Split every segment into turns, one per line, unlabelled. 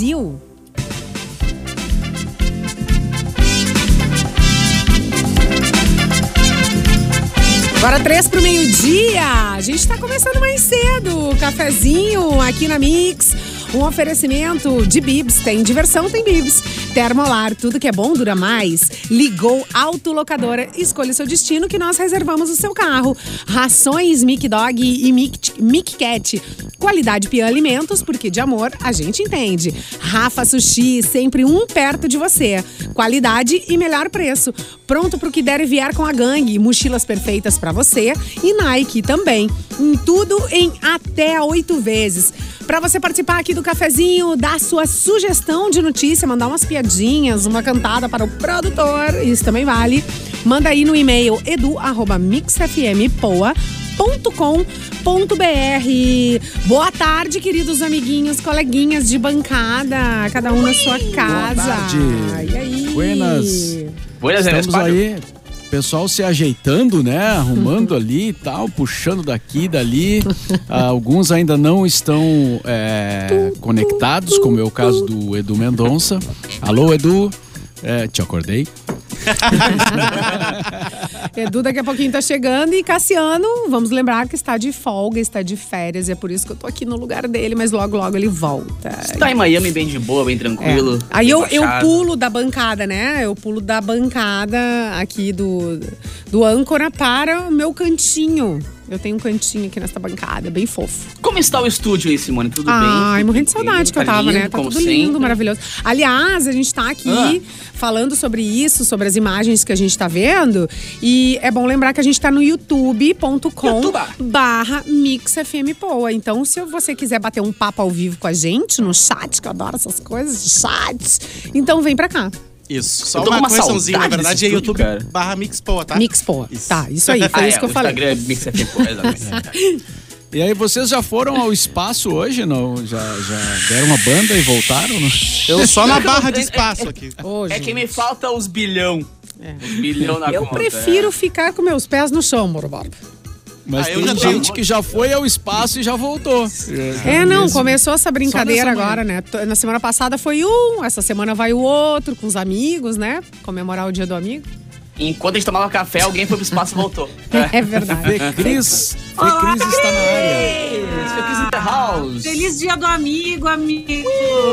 Brasil. Agora três pro meio-dia. A gente tá começando mais cedo. Cafezinho aqui na Mix. Um oferecimento de Bibs. Tem diversão, tem Bibs. Termolar, tudo que é bom dura mais. Ligou Autolocadora. Escolha seu destino que nós reservamos o seu carro. Rações Mic Dog e Mic, Mic Cat. Qualidade Pian Alimentos, porque de amor a gente entende. Rafa Sushi, sempre um perto de você. Qualidade e melhor preço. Pronto pro que der e vier com a gangue. Mochilas perfeitas para você. E Nike também. Em tudo em até oito vezes. Para você participar aqui do cafezinho, dar sua sugestão de notícia, mandar umas piadinhas, uma cantada para o produtor, isso também vale. Manda aí no e-mail edu@mixfmpoa.com.br. Boa tarde, queridos amiguinhos, coleguinhas de bancada, cada um na sua casa.
Boa tarde.
E aí?
Buenas.
Buenas,
Estamos aí, pessoal se ajeitando, né? Arrumando ali e tal, puxando daqui e dali. Ah, alguns ainda não estão é, conectados, como é o caso do Edu Mendonça. Alô, Edu. É, te acordei.
Edu daqui a pouquinho tá chegando e Cassiano, vamos lembrar que está de folga, está de férias, e é por isso que eu tô aqui no lugar dele, mas logo, logo ele volta.
Tá em Miami bem de boa, bem tranquilo.
É. Aí eu, eu pulo da bancada, né? Eu pulo da bancada aqui do, do âncora para o meu cantinho. Eu tenho um cantinho aqui nessa bancada, bem fofo.
Como está o estúdio aí, Simone? Tudo bem?
Ai, morrendo de saudade que eu
tá
tava, né?
lindo,
Tá
como
tudo lindo,
sempre.
maravilhoso. Aliás, a gente tá aqui
Ah.
falando sobre isso, sobre as imagens que a gente tá vendo. E é bom lembrar que a gente tá no youtube.com
YouTube.
barra mixfmpoa. Então, se você quiser bater um papo ao vivo com a gente no chat, que eu adoro essas coisas chat, então vem pra cá.
Isso. Só
Eu
uma
uma
correçãozinha, na verdade, é YouTube
cara.
barra Mixpoa, tá?
Mixpoa.
Isso.
Tá, isso aí, foi
Ah,
isso
é,
que eu falei.
Instagram é Mix FM, pô, exatamente.
E aí, vocês já foram ao espaço hoje? Não? Já, já deram uma banda e voltaram? Não?
Eu só na barra de
é-
espaço aqui.
É que me falta os bilhão. Os bilhão na
Eu
conta.
prefiro
é.
ficar com meus pés no chão, Moro.
Mas
Ah,
tem gente que já foi ao espaço e já voltou.
É, não,
Mesmo.
começou essa brincadeira agora, né? Na semana passada foi um, essa semana vai o outro, com os amigos, né? Comemorar o dia do amigo.
Enquanto a gente tomava café, alguém foi pro espaço e voltou.
É, verdade.
Fê Cris, Fê Cris está na área.
In the house.
Feliz dia do amigo, amigo.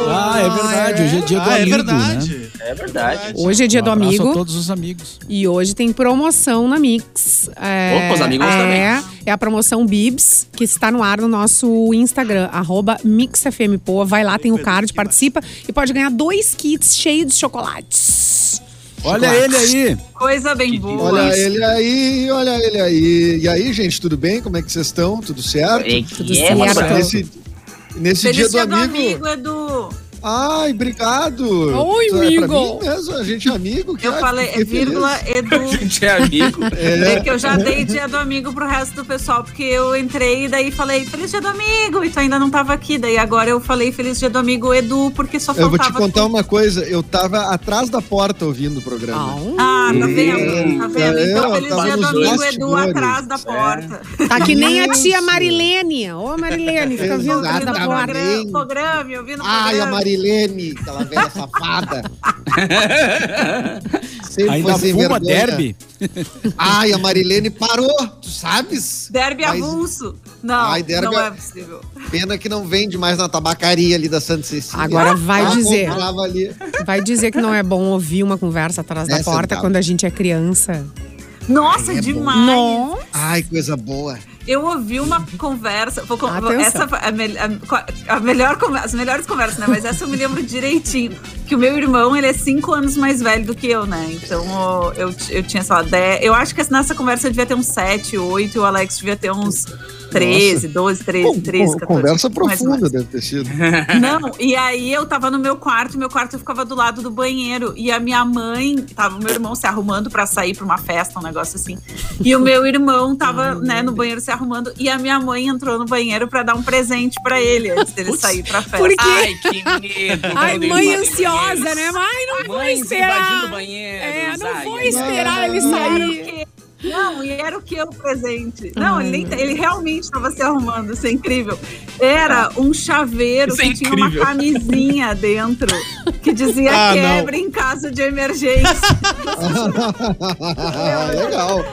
Ah, é verdade. Hoje é dia do
Ah, é
amigo,
verdade.
né?
É verdade.
Hoje é dia
Um
do amigo
a todos os amigos.
e hoje tem promoção na Mix. É,
Opa, os amigos
é,
também.
É a promoção Bibs, que está no ar no nosso Instagram, arroba MixFMPoa. Vai lá, tem o card, participa e pode ganhar dois kits cheios de chocolates.
Olha ele aí.
Coisa bem boa.
Olha ele aí, olha ele aí. E aí, gente, tudo bem? Como é que vocês estão? Tudo certo?
É,
Tudo
é,
certo.
Nesse, nesse
Feliz
dia do amigo.
Edu.
Ai, obrigado.
Oi,
É
amigo.
mim mesmo, a gente é amigo. que
Eu
ai,
falei,
fiquei
vírgula,
feliz.
Edu.
A gente é amigo.
É que eu já dei dia do amigo pro resto do pessoal, porque eu entrei e daí falei, feliz dia do amigo, e tu ainda não tava aqui. Daí agora eu falei, feliz dia do amigo Edu, porque só
Eu vou
faltava.
te contar
tu.
uma coisa, eu tava atrás da porta ouvindo o programa.
Ah, tá vendo? Tá vendo?
É,
Então, feliz dia do
nos
amigo Edu atrás da porta.
Tá que nem a tia. Marilene. Ô, Marilene, fica vindo atrás da porta.
programa, programa, ouvindo
Ai, a
programa.
Marilene, aquela velha safada. Sempre
Ainda
foi
fuma
vergonha.
derby.
Ai, a Marilene parou, tu sabes?
Derby
Mas-
avulso. Não,
Ai, derby
não
a-
é possível.
Pena que não vende mais na tabacaria ali da Santa Cecília.
Agora vai
Ah,
dizer. Vai dizer que não é bom ouvir uma conversa atrás da
É,
porta
sentado.
quando a gente é criança.
Nossa,
É bom.
demais.
Nossa.
Ai, coisa boa.
Eu ouvi uma conversa. Vou, essa a, me- a- a melhor as melhores conversas, né? Mas essa eu me lembro direitinho. Que o meu irmão, ele é cinco anos mais velho do que eu, né? Então eu, eu tinha, sei lá, 10. Eu acho que nessa conversa eu devia ter uns 7, 8, e o Alex devia ter uns 13, 12, 13,
Con-
13,
con-
14.
Conversa profunda deve ter sido.
Não, e aí eu tava no meu quarto, meu quarto ficava do lado do banheiro. E a minha mãe, tava o meu irmão se arrumando pra sair pra uma festa, um negócio assim. E o meu irmão tava, né, no banheiro se arrumando. E a minha mãe entrou no banheiro pra dar um presente pra ele antes dele
Putz,
sair pra festa.
por quê?
Ai, que medo.
Ai, mãe ansiosa, né? Ai, não vou
Mães
esperar. É, não vou esperar ele sair.
Não, e era o que o presente? Não, ele, nem- ele realmente estava se arrumando, isso é incrível. Era um chaveiro
Isso é
que tinha uma camisinha dentro que dizia
Ah, não.
quebra em caso de emergência.
legal.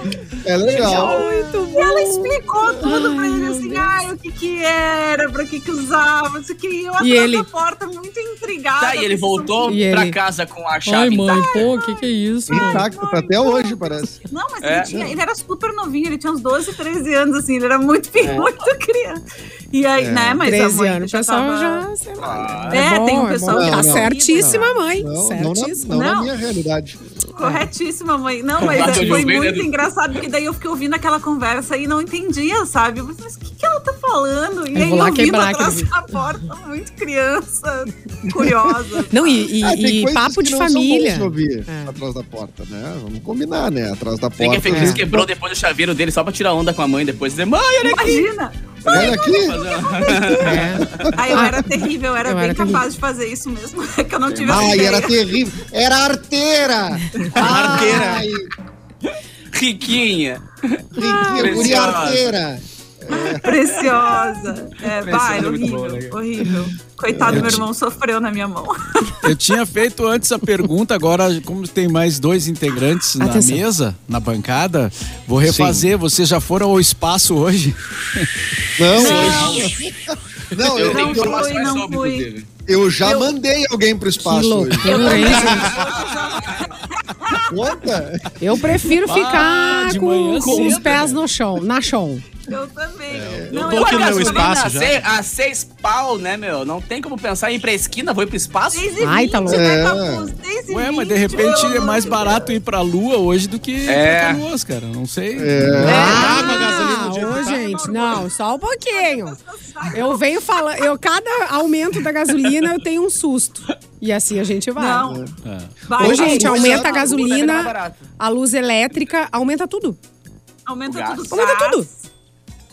É legal.
Muito
E ela
bom.
explicou tudo pra
Ai,
ele,
meu
assim, ai, o que que era, pra que que usava, isso aqui. E eu atrás
ele-
da porta, muito intrigada.
Tá, e ele voltou
E
pra
ele-
casa com a
Ai,
chave
mãe,
intacta.
pô, o que que é isso?
Intacto, tá até hoje, parece.
Não, mas
É.
ele, tinha- ele era super novinho, ele tinha uns 12, 13 anos, assim, ele era muito,
É.
muito criança. E aí,
É.
né, mas a
13
mãe
anos, o
já
pessoal
tava...
já, sei lá.
Ah,
É,
bom,
tem um pessoal
que
Tá
não.
certíssima, mãe.
Não, não, na,
certíssima.
não na
Não.
minha realidade.
Corretíssima, mãe. Não, mas é, foi
vi,
muito
né?
engraçado, porque daí eu fiquei ouvindo aquela conversa e não entendia, sabe? Eu falei, mas o que, que ela tá falando? E
Eu
aí eu vindo
quebrar
atrás da porta, muito criança, curiosa.
Não, e, e-
tem
e papo
que
de
são
família.
bons de ouvir
É.
atrás da porta, né? Vamos combinar, né? Atrás da
Tem que Feliz
É.
quebrou depois do chaveiro dele só pra tirar onda com a mãe depois. Dizer, mãe, olha aqui.
Imagina!
Olha aqui.
É.
Aí eu
Ah,
era terrível, eu era
eu
bem
era
capaz de fazer isso mesmo. É que eu não tive
Ai, era terrível. Era arteira.
Arteira.
Ai,
Riquinha.
Riquinha, guria
Preciosa.
arteira.
Preciosa. É, vai, horrível,
né?
horrível. Coitado, meu irmão sofreu na minha mão.
Eu tinha feito antes a pergunta, agora, como tem mais dois integrantes na
Atenção.
mesa, na bancada, vou refazer. Vocês já foram ao espaço hoje?
Não,
Não.
não,
Eu
eu,
não fui, não fui.
eu já
Eu-
mandei alguém pro
Que
espaço hoje.
loucura, hein, gente?
Conta?
Eu prefiro
Ah,
ficar com, com os pés no chão, na chão.
Eu também.
eu
não,
tô
eu
aqui no meu espaço
a
já.
seis, a seis pau, né, meu? Não tem como pensar em ir pra esquina, vou ir pro espaço.
6 e
Ai, tá
20,
louco.
né,
É.
Capu? 6 e
Ué, mas
20,
de repente é mais barato ir pra Lua hoje do que
É.
pra Canoas, cara. Não sei.
É.
Ah, com a gasolina
ô,
tá.
gente, não, só um pouquinho. Eu venho falando, eu cada aumento da gasolina eu tenho um susto. E assim a gente vai.
Não.
É.
Vai,
Ô, gente, aumenta a gasolina, a luz elétrica, aumenta tudo.
Aumenta tudo.
Aumenta tudo.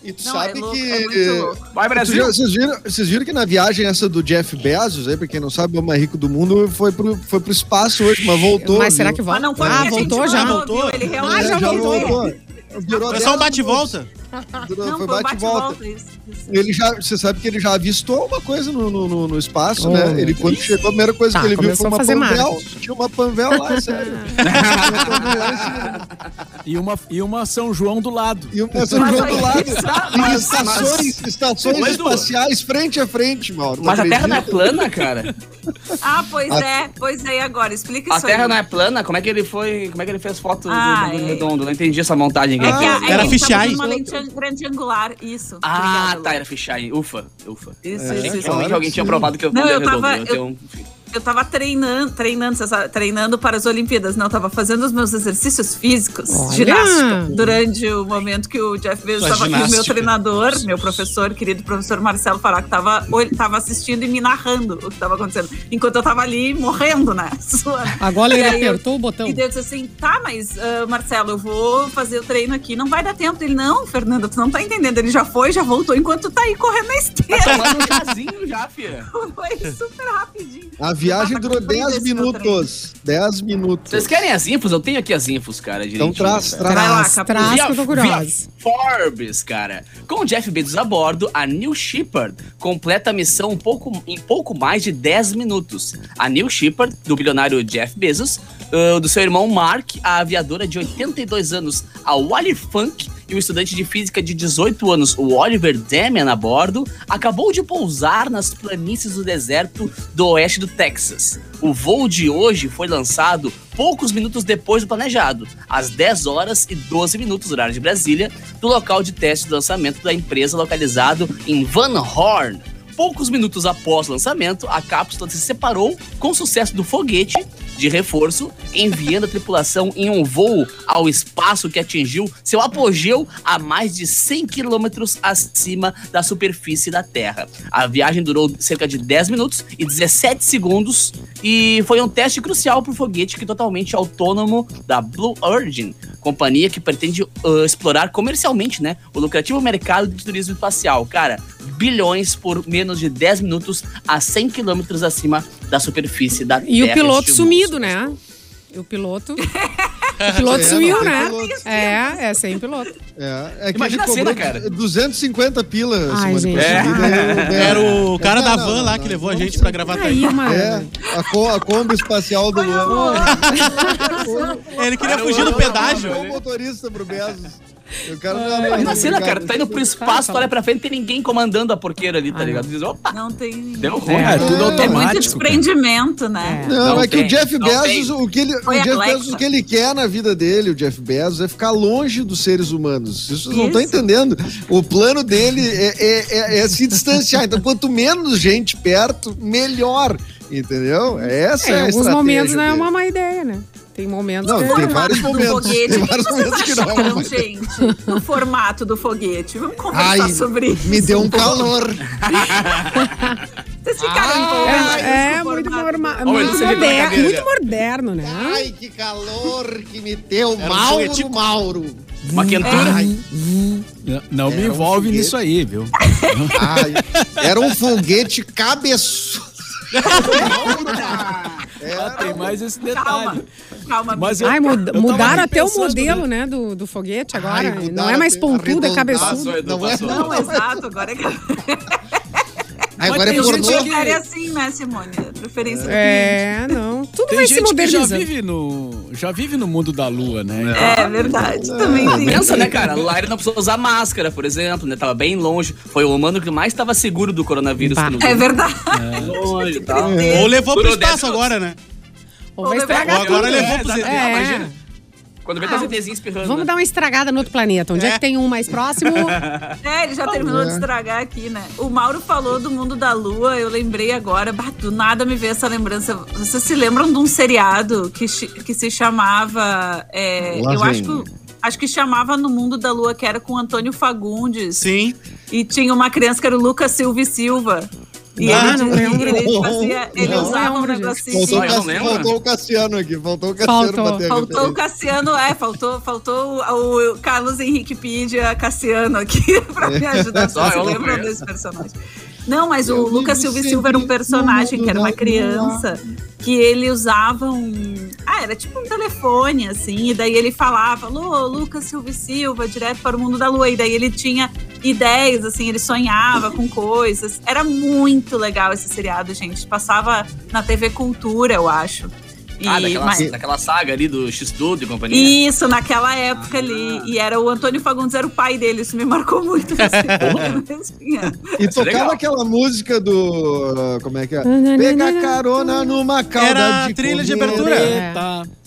E tu
Não,
sabe
é louco,
que.
é muito louco.
Vai,
Vocês
Brasil.
viram, vocês, viram, vocês viram que na viagem essa do Jeff Bezos, aí, pra quem não sabe, é o mais rico do mundo, foi pro, foi pro espaço hoje, mas voltou.
Mas será
viu?
que volta?
Mas não foi
ah, voltou já.
voltou?
viu? Ele
Ah,
realmente
É,
já voltou.
Virou
É só um
10
bate-volta.
Não,
foi
foi
bate-volta.
bate-volta. Isso, isso.
Ele já, você sabe que ele já avistou uma coisa no, no, no- espaço,
Oh,
né? Ele quando chegou, a primeira coisa
Tá,
que ele viu foi
a
uma Panvel. Tinha uma Panvel lá, é sério.
E uma, e uma São João do lado.
E uma São
Mas
João
aí-
do lado. E
Mas-
estações, estações espaciais frente a frente, Mauro.
Mas a Terra não é plana, cara.
Ah, pois
A-
é. Pois é, e agora? Explica
A
isso
Terra
aí.
não é plana? Como é que ele foi. Como é que ele fez foto do-
Ah,
do, do
é.
redondo? Não entendi essa montagem aqui.
É que a,
Ah,
é
era
tava
fisheye.
Grande angular, isso.
Ah,
Obrigada,
tá, era fisheye. Ufa, ufa.
Isso,
É,
isso,
Achei
isso.
realmente alguém tinha provado que eu
Não,
não,
eu
redondo.
tava-
Eu
eu-
tenho um-
Eu tava treinando, treinando, treinando para as Olimpíadas, não, eu tava fazendo os meus exercícios físicos,
Olha!
ginástica, durante o momento que o Jeff Bezos estava aqui, o meu treinador, meu professor, querido professor Marcelo Faraco, tava, ele tava assistindo e me narrando o que tava acontecendo, enquanto eu tava ali morrendo, né.
Agora ele
eu-
apertou o botão.
E disse assim, tá, mas ah, Marcelo, eu vou fazer o treino aqui, não vai dar tempo. Ele, não, Fernanda, tu não tá entendendo. Ele já foi, já voltou, enquanto tu tá aí correndo na
Tá
esteira.
tomando um chazinho já, filha.
foi super rapidinho.
A viagem durou
cumprindo
10
esse meu treino.
minutos. 10 minutos.
Vocês querem as infos? Eu tenho aqui as infos, cara.
Então traz, traz.
Vai lá,
Traz, traz que eu tô curiosa.
via Forbes, cara. Com o Jeff Bezos a bordo, a New Shepard completa a missão um pouco, em pouco mais de 10 minutos. A New Shepard, do bilionário Jeff Bezos, ah, do seu irmão Mark, a aviadora de 82 anos, a Wally Funk, e o estudante de física de 18 anos, o Oliver Damian, a bordo, acabou de pousar nas planícies do deserto do oeste do Texas. O voo de hoje foi lançado poucos minutos depois do planejado, às 10 horas e 12 minutos, horário de Brasília, do local de teste de lançamento da empresa localizado em Van Horn. Poucos minutos após o lançamento, a cápsula se separou com sucesso do foguete de reforço, enviando a tripulação em um voo ao espaço que atingiu seu apogeu a mais de 100 quilômetros acima da superfície da Terra. A viagem durou cerca de 10 minutos e 17 segundos e foi um teste crucial para o foguete que totalmente autônomo da Blue Origin, companhia que pretende uh, explorar comercialmente né, o lucrativo mercado de turismo espacial. Cara, bilhões por menos de 10 minutos a 100 quilômetros acima da superfície da Terra.
E o piloto sumido, né? E o piloto. Piloto
É,
sumiu,
não
né?
piloto.
É, é sem piloto.
É, é que
Imagina
ele
a cena, cara.
250 pila,
Ai, gente.
pra
É. Era o cara
Não,
da
não,
van
não,
lá
não,
que
não,
levou a
vamos
gente pra gravar
Aí, mano.
É, a, co- a Kombi espacial do Luan.
Ele queria fugir do pedágio.
O motorista pro Bezos. O cara
Ah,
não
Imagina a cena, cara, tá indo pro espaço, tu olha pra frente, não tem ninguém comandando a porqueira ali, tá ligado? Tu diz, opa,
Não tem.
deu ruim.
É, tudo
É muito
automático. cara.
desprendimento, né?
É.
Não,
Não
é que o Jeff Bezos,
tem.
o que ele, o Jeff. Bezos, o que ele quer na vida dele, o Jeff Bezos, é ficar longe dos seres humanos. Isso vocês não estão entendendo. O plano dele é, é- é- é se distanciar. Então, quanto menos gente perto, melhor. Entendeu? Essa
É,
é,
em
a
alguns
estratégia
momentos não é uma má ideia, né? Tem momentos
Não,
que...
tem
formato
vários
do
momentos.
foguete.
Tem
O que
vários
vocês
momentos que não é
acharam,
ideia.
gente, do formato do foguete? Vamos conversar
Ai,
sobre isso.
me deu um
pouco.
calor.
Vocês ficaram empolgados
É,
com o
muito, norma-
do-
muito, moderno, muito moderno, né?
Ai, que calor que me deu.
Era um
Mauro,
foguetico.
Mauro.
Uma quentura.
Ai,
Não, não me
um
envolve
foguete.
nisso aí, viu?
ai. Era um foguete cabeçudo.
Ah, tem mais esse
Calma,
detalhe.
calma.
Mas eu,
Ai, mud-
eu
mudaram até o modelo,
né?
do, do foguete agora.
Ai,
não é mais pontudo, é cabeçudo.
Edu,
Não é-
passou.
Não, exato, agora é que
Agora é
tem gente
pornô.
que-
prefere assim, né, Simone? A preferência do
É, não. Tudo
Tem
vai se
gente que já
modernizando.
vive, no, já vive no mundo da lua, né?
cliente. É verdade, também tem.
Pensa, né, cara? Lá ele não precisou usar máscara, por exemplo, né? Tava bem longe. Foi o humano que mais tava seguro do coronavírus.
É verdade.
Longe e tal.
Ou levou pro espaço agora, né?
Ou vai estragar
Ou agora
tudo.
levou
É,
pro.
É.
Imagina. Quando vê tá ZTzinho espirrando.
Vamos dar uma estragada no outro planeta. Onde é,
É.
que tem um mais próximo?
É, ele já terminou
é.
de estragar aqui, né? O Mauro falou do mundo da lua, eu lembrei agora, bah, do nada me veio essa lembrança. Vocês se lembram de um seriado que, que se chamava. é, eu
vem.
acho que. Acho que chamava No Mundo da Lua, que era com Antônio Fagundes.
Sim.
E tinha uma criança que era o Lucas Silva e Silva. E
Ah,
ele,
não lembro.
ele fazia. Ele
Não
usava um
lembro disso.
negocinho.
Faltou,
Sim,
o
eu não
Cass-
lembro.
faltou o Cassiano aqui. Faltou o Cassiano
Faltou.
pra ter
Faltou o. Cassiano, é, faltou, faltou o, o Carlos Henrique Pidia Cassiano aqui pra me ajudar.
Só
Vocês
eu não
lembram
conheço.
desse personagem? Não, mas o
Eu
Lucas
vivo
Silva Silva era um personagem que era uma criança que ele usava um. Ah, era tipo um telefone, assim, e daí ele falava, alô, Lucas Silva Silva, direto para o mundo da lua. E daí ele tinha ideias, assim, ele sonhava com coisas. Era muito legal esse seriado, gente. Passava na TV Cultura, eu acho. E,
Ah, daquela,
mas-
daquela saga ali do X-Tudo e companhia.
isso, naquela época ali. E era o Antônio Fagundes, era o pai dele. Isso me marcou muito. Assim,
E
é
tocava
legal.
aquela música do. Como é que é? Pega carona numa calda
Era a
de
trilha de
cometa.
abertura.
Eita.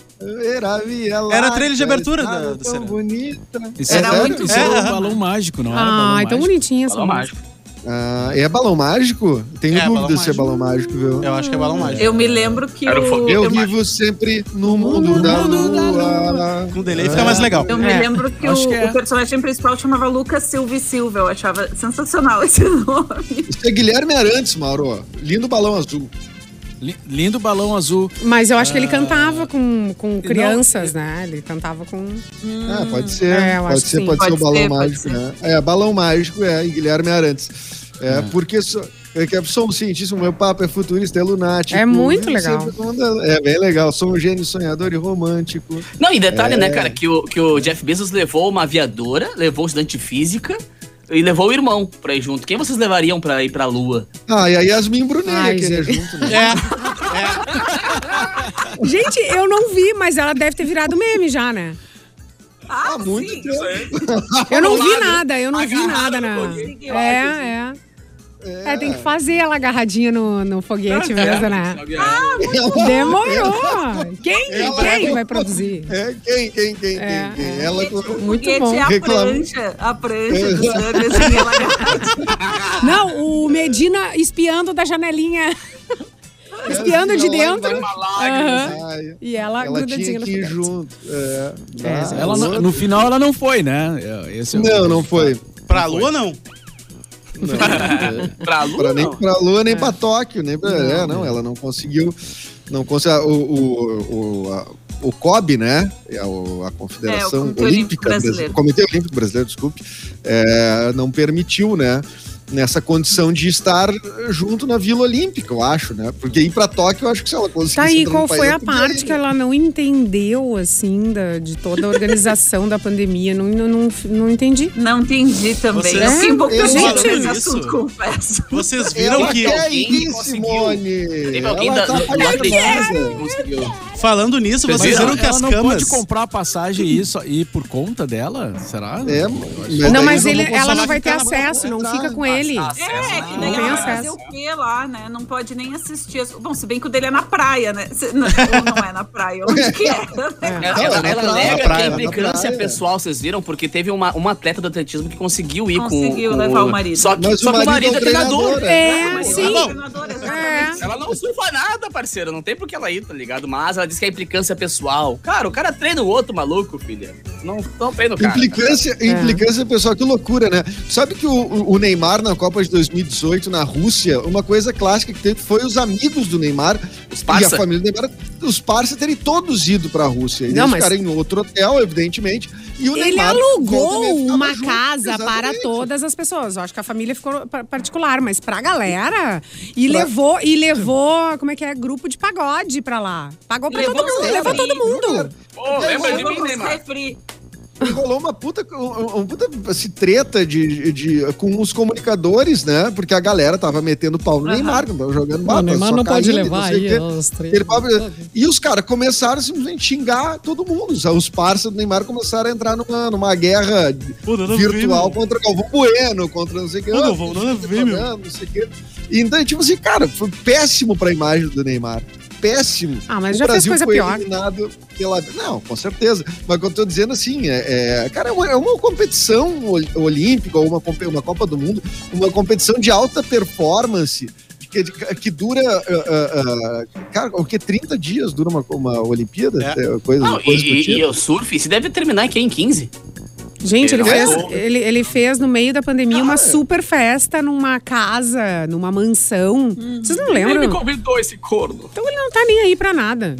Era, via lá,
Era a trilha de abertura
estava
da- do
tão
seriado.
bonita.
Isso
Era
era,
muito
isso
bom.
era
É,
o
aham.
balão mágico, não era balão
Ai, tão bonitinha essa
Balão
música.
mágico.
Ah, é balão mágico? Tenho
É,
dúvida se é balão mágico, viu?
Eu acho que é balão mágico.
Eu me lembro que
Era o.
Eu vivo sempre no mundo da
mundo da
lua.
Com delay fica mais legal.
eu me
É,
lembro que o,
que é.
o personagem principal chamava Lucas Silva e Silva. Eu achava sensacional esse nome.
Isso é Guilherme Arantes, Mauro. Lindo balão azul.
Li- Lindo balão azul.
Mas eu acho
Ah.
que ele cantava com, com crianças, né? Ele cantava com.
Ah, pode ser.
É, eu
pode
acho que
ser, pode, ser
Pode
o balão
ser,
mágico,
ser.
né? É, balão mágico é, e Guilherme Arantes. É, porque sou, é que eu sou um cientista, o meu papo é futurista, é lunático.
É muito legal.
É bem legal. Sou um gênio sonhador e romântico.
Não, e detalhe,
É.
né, cara, que o, que o Jeff Bezos levou uma aviadora, levou o estudante de física e levou o irmão pra ir junto. Quem vocês levariam pra ir pra lua?
Ah, e a Yasmin Brunet
Ai,
queria
gente.
junto, né?
É.
Gente, eu não vi, mas ela deve ter virado meme já, né?
Ah,
Há muito
sim.
tempo.
Eu não vi nada, eu não vi nada, né?
foguete.
É, é. É, tem que fazer ela agarradinha no, no foguete mesmo, né? Demorou! Quem,
Ela-
quem vai produzir?
É, quem, quem, quem,
É,
quem,
é.
Ela
Muito bom.
é a
Reclama.
prancha, a prancha do Sam, assim, ela
Não, o Medina espiando da janelinha. espiando de dentro.
Ai,
E ela,
ela
grudadinha
tinha
no
que ir
foguete.
junto. É.
É.
Ah,
Ela no final ela não foi, né? É, Esse é o-
Não, não foi.
Pra lua, não.
Não, é.
Pra lua,
Pra, nem
não.
pra Lua, nem pra Tóquio, nem pra. é, não, ela não conseguiu. Não conseguiu. O, o, o, a- o COB, né? É o- a Confederação
Olímpico
Olímpica
Brasileiro.
Brasileira. Comitê Olímpico Brasileiro, desculpe. é, não permitiu, né? Nessa condição de estar junto na Vila Olímpica, eu acho, né? Porque ir pra Tóquio, eu acho que se ela conseguisse...
Tá aí, qual
país,
foi a parte
ir,
que
né?
ela não entendeu, assim, da, de toda a organização da pandemia? Não, não, não, não entendi.
Não entendi também.
Vocês-
Eu fiquei um pouco
falando
nesse
isso.
assunto, confesso.
Vocês viram
Ela
que.
alguém
ir,
conseguiu.
Simone.
Teve alguém
Ela
da,
tá
do, conseguiu.
Falando nisso,
Mas
vocês
Mas
viram
ela,
que as
ela não
camas.
pode comprar passagem e isso e por conta dela? Será?
É,
Não,
daí
mas ele, ela não vai ter acesso, não fica com ele.
Acesso,
É, que
não,
daí ela vai fazer o quê lá, né? Não pode nem assistir. as- Bom, se bem que o dele é na praia, né? Se- Não, ou não é na praia, onde que é?
Ela,
É.
ela, ela
na praia,
alega
na
que
praia,
é implicância
praia.
pessoal, vocês viram? Porque teve uma, uma atleta do atletismo que conseguiu ir com
Conseguiu
com
levar o marido.
Só que, só
o
que o
marido
marido
é
é treinador.
É, sim.
ela é.
Ela não surfa nada, parceiro. Não tem por que ela ir, tá ligado? Mas ela disse que é implicância pessoal. Cara, o cara treina o outro maluco, filha. Não, não treina o cara.
Implicância, implicância, pessoal, que loucura, né? Sabe que o, o Neymar na Copa de 2018 na Rússia, uma coisa clássica que teve foi os amigos do Neymar
Os
e a família do Neymar, os parça terem todos ido pra Rússia. E
Não,
eles
mas-
ficaram em outro hotel, evidentemente. E o
Ele
Neymar
alugou uma
junto,
casa para
exatamente.
todas as pessoas. Eu acho que a família ficou pa- particular, mas pra galera. E
Pra-
levou, e levou, como é que é? Grupo de pagode pra lá. Pagou pra
Levou
todo mundo, levou todo mundo.
Ô, lembra de mim, Neymar?
Rolou uma puta, um, um puta assim, treta de, de, com os comunicadores, né? Porque a galera tava metendo pau no. Neymar, tava jogando
O
bata,
Neymar não pode
caindo,
levar
não o
aí
quê.
os três.
Ele pode- E os caras começaram a simplesmente xingar todo mundo. Os parceiros do Neymar começaram a entrar numa, numa guerra
a
virtual
meu.
contra Galvão Bueno, contra não sei o que.
A ver, meu.
Não sei o que. Então, tipo assim, cara, foi péssimo pra imagem do Neymar. Péssimo.
Ah, mas
o
já fez
Brasil
coisa
foi
pior.
eliminado pela. Não, com certeza. Mas o que eu tô dizendo assim, é, é- cara, é uma, é uma competição ol- olímpica, ou uma, uma Copa do Mundo, uma competição de alta performance. Que, que dura, ah, ah, ah, cara, o que? 30 dias dura uma, uma Olimpíada?
É.
É, Coisa,
Não,
coisa do
e, e o surf, se deve terminar aqui em 15.
Gente, ele fez,
é?
ele, ele fez no meio da pandemia uma super festa numa casa, numa mansão. Vocês não
Ele me
lembram?
convidou esse corno.
Então ele não tá nem aí pra nada.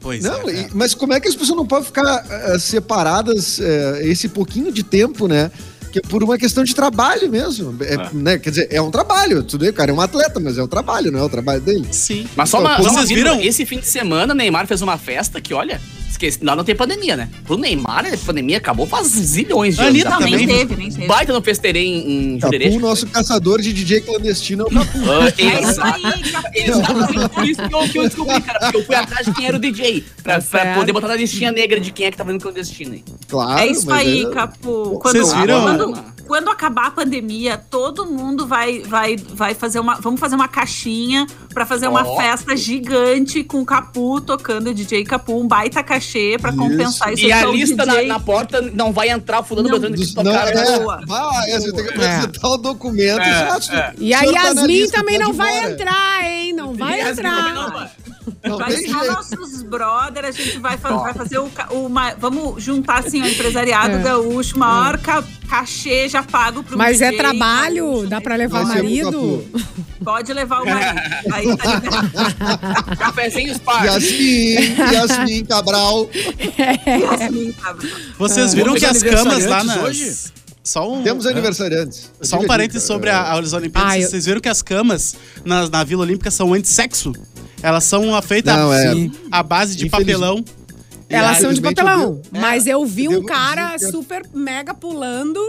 Pois
Não,
é.
mas como é que as pessoas não podem ficar eh, separadas eh, esse pouquinho de tempo, né? Que é por uma questão de trabalho mesmo. É,
É.
né? Quer dizer, é um trabalho. Tudo bem, o cara é um atleta, mas é um trabalho, não é o trabalho dele.
Sim.
Mas só uma,
Vocês
só uma vírgula,
viram?
Esse fim de semana, Neymar fez uma festa que, olha, esqueci, lá não tem pandemia, né? Pro Neymar, a pandemia acabou faz zilhões de
Anitta
anos.
Não, nem
também.
teve, nem teve.
Baita no festerê em, em
Capu, o nosso caçador de DJ clandestino é o Capu.
Ah,
É isso aí, Capu.
Exatamente por isso que eu, que eu descobri, cara. Porque eu fui atrás de quem era o DJ. Pra,
Tá
pra poder botar na listinha negra de quem é que tava indo clandestino aí.
Claro.
É isso aí,
é-
Capu.
Vocês viram?
Quando, quando acabar a pandemia, todo mundo vai, vai, vai fazer uma. Vamos fazer uma caixinha pra fazer uma
Ó.
festa gigante com o Capu tocando DJ Capu, um baita cachê pra
Isso.
compensar isso.
E a lista na,
DJ
na porta não vai entrar fulano
Não,
botando que
Dos-
tocar.
não,
né?
é,
boa.
ah, é, você tem que
É.
apresentar o documento.
É,
Ah, se-
é.
E a
o senhor tá na
Yasmin
lista,
também não vai
embora.
entrar, hein? Não vai
Yasmin também não
entrar.
Vai.
Não jeito.
nossos brother, a gente vai, fa- vai fazer o, o Vamos juntar assim, o empresariado
É.
gaúcho, maior ca- cachê já pago pro
Mas é
DJ
trabalho,
gaúcho,
dá
né?
pra levar
pro
marido?
Pode levar o marido. Aí tá.
Cafézinho Spark.
Yasmin, Yasmin Cabral.
Yasmin, tá?
Vocês
Ah.
viram que as camas lá nas...
hoje?
Só um...
Temos
é.
aniversariantes.
Só um parênteses sobre a, as Olimpíadas.
Ah, eu-
Vocês viram que as camas na, na Vila Olímpica são antissexo? Elas são feitas
Não, é.
Sim.
à base de
Infeliz-
papelão.
Elas são de
Infelizmente,
papelão.
eu devo-
Mas eu vi
eu
um cara super mega pulando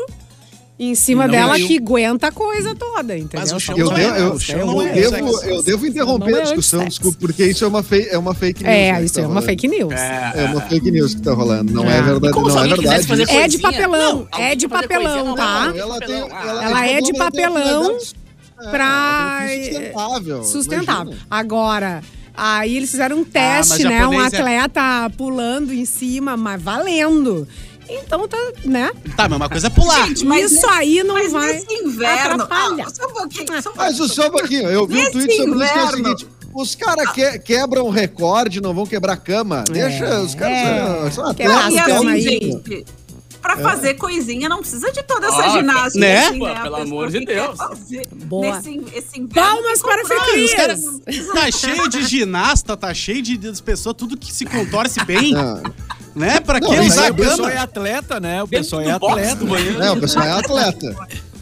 em cima
Não
dela
caiu.
que aguenta a coisa toda, entendeu?
Mas o chão
Eu,
não
devo,
é,
eu,
o chão
eu
não é
devo, eu devo interromper
Não é
a discussão, desculpa, porque isso é uma, fei- é uma fake news.
É,
né,
isso
que
é
tá
uma
rolando.
fake news.
É uma fake news que tá rolando. Não é,
É.
verdade,
Como se
não é
alguém quisesse
verdade.
fazer
É de papelão,
Não,
é de papelão, tá?
Ela, tem.
Ah,
é de
papelão, uma é,
pra-
um fim sustentável.
Sustentável.
imagina.
Agora, aí eles fizeram um
mas
teste, né? Um
é-
atleta pulando em cima, mas valendo. Então tá, né?
Tá, mas uma coisa é pular.
Gente, mas
Isso aí não
Mas
vai.
nesse inverno. Ah, só um pouquinho, só um
Mas só um pouquinho, eu vi um
Nesse
tweet sobre isso que é o seguinte: os caras que, quebram recorde, não vão quebrar cama. Deixa, os caras
é.
são, atletas.
E assim,
aí.
gente, pra fazer coisinha não precisa de toda essa
Ah,
ginástica.
né?
assim,
Pelo
A pessoa
amor de Deus.
Boa.
Nesse, esse
Palmas para
comprou,
Fê
os
Cris.
caras-
Tá cheio de ginasta, tá cheio de, de pessoas, tudo que se contorce bem,
Não,
né? Pra
Não,
que usar a
o pessoal é atleta, né? O pessoal é atleta.
não, o pessoal é atleta.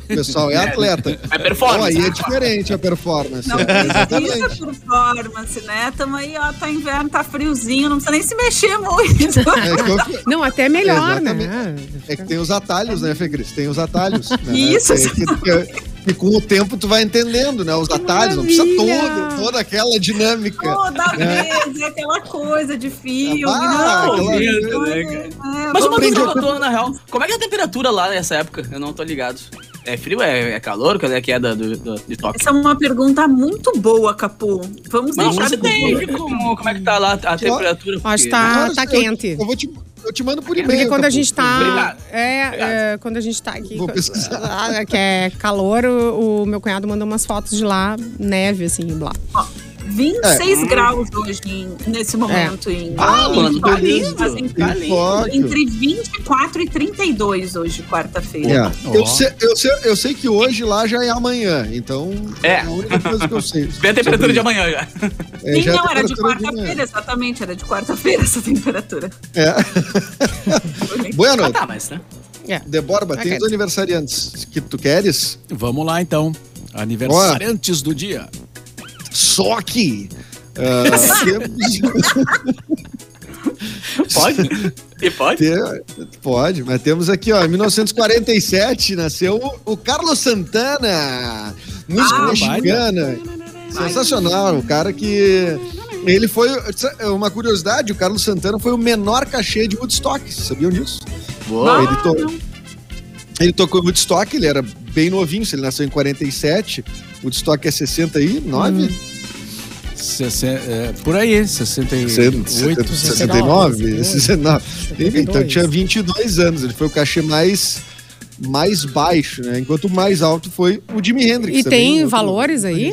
O pessoal é atleta.
É
Então,
performance.
aí é diferente a performance.
Não
é,
precisa
exatamente.
performance, né? Tamo aí, ó, tá inverno, tá friozinho, não precisa nem se mexer muito.
É que,
Não, até melhor, né?
é que tem os atalhos, né, Fê Cris? Tem os atalhos. Né?
Isso,
É que- que- E com o tempo tu vai entendendo, né? Os atalhos, não precisa
maravilha!
todo, toda aquela dinâmica.
Toda vez, é aquela coisa de filme.
Ah,
não,
Medo, né,
é,
cara?
é,
Mas uma
aprendi
dúvida
a-
que eu tô, na real, como é que é a temperatura lá nessa época? Eu não tô ligado. É frio? É, é calor? Qual é que é da, do, do- de Tóquio?
Essa é uma pergunta muito boa, Capu. Vamos
Mas
deixar
você tem como, como é que tá lá a temperatura?
Acho que
Porque-
tá, tá
eu-
quente.
Eu, vou te, eu te mando por e-mail.
Porque quando a gente tá.
Obrigado.
É, é, quando a gente tá aqui.
Vou pesquisar.
ah, Que é calor, o, o meu cunhado mandou umas fotos de lá, neve, assim, blá.
26 graus hoje, em- nesse momento. Em,
Ah,
em-
mano, tá lindo. Tá lindo.
Entre 24 e 32 hoje, quarta-feira.
É. Eu, sei, eu, sei, eu sei que hoje lá já é amanhã, então
É.
a única coisa que eu sei.
Vê a temperatura de amanhã já.
É,
Sim,
já é
não, era de quarta-feira, exatamente. Era de quarta-feira essa temperatura.
É. Bueno,
Ah, tá, mas, né?
É.
Deborba, tem os aniversariantes que tu queres?
Vamos lá então. Aniversariantes do dia.
Só que. temos-
Pode? E pode?
Pode, mas temos aqui, ó, em 1947 nasceu o, o Carlos Santana, músico
Ah,
mexicana. Sensacional, o cara que. Ele foi. Uma curiosidade, o Carlos Santana foi o menor cachê de Woodstock, vocês sabiam disso?
Boa.
ele, to- ele tocou em Woodstock, ele era bem novinho, se ele nasceu em 47, Woodstock é 69,
Sesse- é, por aí, 68,
69, 69, 69. Então tinha 22 anos, ele foi o cachê mais mais baixo, né? Enquanto o mais alto foi o Jimi Hendrix.
E
também,
tem
outro-
valores aí?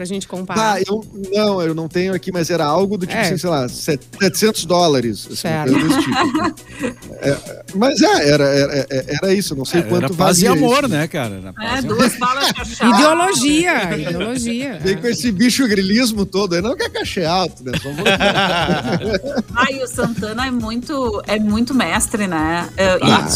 Pra gente comparar.
Ah, eu não, eu não tenho aqui, mas era algo do tipo,
É.
assim, sei lá, set- 700 dólares. assim,
Certo.
coisa desse tipo. É, mas é, era, era, era isso, não sei
É,
quanto
era paz e
valia
amor,
isso.
né, cara? Era
É, duas balas.
Ideologia, ideologia.
Vem com esse bicho grilismo todo aí, não que é cachê alto, né? Só vou-
Ai, o Santana é muito, é muito mestre, né? É,
Ah.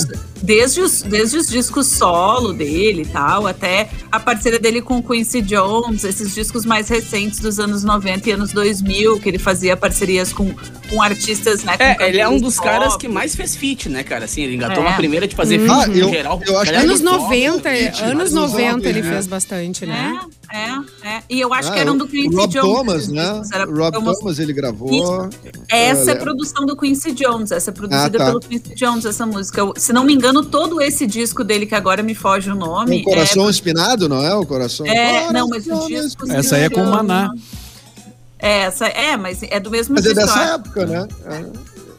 desde, os, desde os discos solo dele e tal, até a parceria dele com o Quincy Jones, esses discos mais recentes dos anos 90 e anos 2000, que ele fazia parcerias com, com artistas, né? com
É, ele é um dos
pop.
caras que mais fez feat, né, cara? Assim, ele engatou
É.
uma primeira de fazer
Ah,
feat
eu-
em geral.
eu acho que
Galera
Anos
do pop,
90,
Hit,
anos
mas
90 ele
né?
fez bastante, né?
É, é, é. E eu acho
Ah,
que era um do
o
Quincy
Rob
Jones.
Thomas, né?
era
O Rob
Thomas-
Thomas ele gravou.
Essa é produção do Quincy Jones, essa é produzida
Ah, tá.
pelo Quincy Jones, essa música. Eu- Se não me engano, todo esse disco dele, que agora me foge o nome.
Um coração espinado, não é? O coração.
É, é não, mas o disco.
Essa aí é com o Maná.
É, essa, é, mas é do mesmo
Mas é dessa
eu acho.
época, né?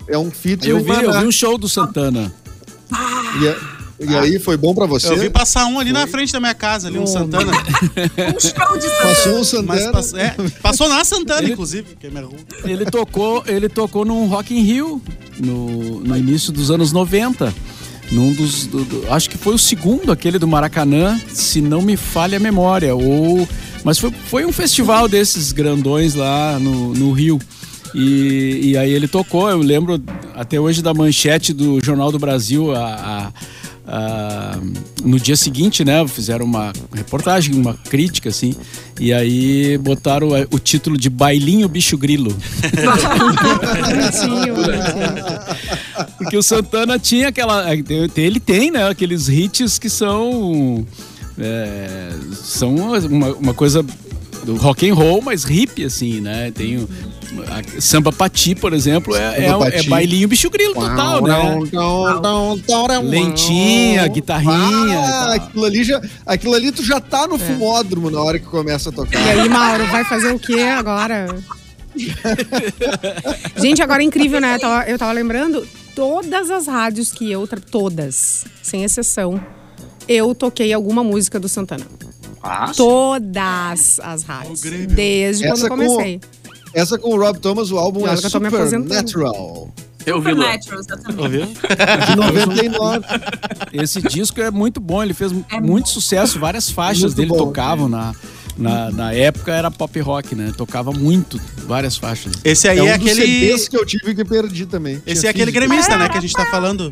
É, é um feat
Eu vi, eu
Maná.
vi um show do Santana.
E, é- e aí, foi bom pra você?
Eu vi passar um ali na frente da minha casa, ali, um Santana.
Um show de
Passou
Santana.
um Santana.
Mas passou, é, passou na Santana,
Ele-
inclusive, que é minha rua.
Ele tocou, ele tocou num Rock in Rio no, no início dos anos 90. Num dos. do- do- acho que foi o segundo, aquele do Maracanã, se não me falha a memória. Ou, mas foi, foi um festival desses grandões lá no, no Rio. E, e aí ele tocou, eu lembro até hoje da manchete do Jornal do Brasil, a- a- no dia seguinte, né? Fizeram uma reportagem, uma crítica, assim. E aí botaram o, título de Bailinho Bicho Grilo. Porque o Santana tinha aquela. Ele tem, né? Aqueles hits que são. É, são uma, uma coisa do rock and roll, mas hip, assim, né? Tem o. a- Samba Pati, por exemplo, é, é, é bailinho bicho grilo total, né? Lentinha, guitarrinha. e
Ah, aquilo ali, já, aquilo ali tu já tá
É.
no fumódromo na hora que começa a tocar.
E aí, Mauro, vai fazer o quê agora? Gente, agora é incrível, né? Eu tava, eu tava lembrando, todas as rádios que eu... Todas, sem exceção, eu toquei alguma música do Santana.
Ah,
Todas as rádios. Desde quando
Essa
eu
com-
comecei.
Essa com o Rob Thomas, o álbum é
olha que eu tô me aposentando.
Supernatural.
eu vi lá.
Supernatural, exatamente.
De 99.
Esse disco é muito bom, ele fez muito sucesso, várias faixas
Muito
dele
bom.
tocavam na, na, na época, era pop rock, né? Tocava muito, várias faixas.
Esse aí
É
é,
um dos
aquele.
CDs que eu tive que perdi também.
Esse
Tinha
é aquele gremista, né? Que a gente tá falando.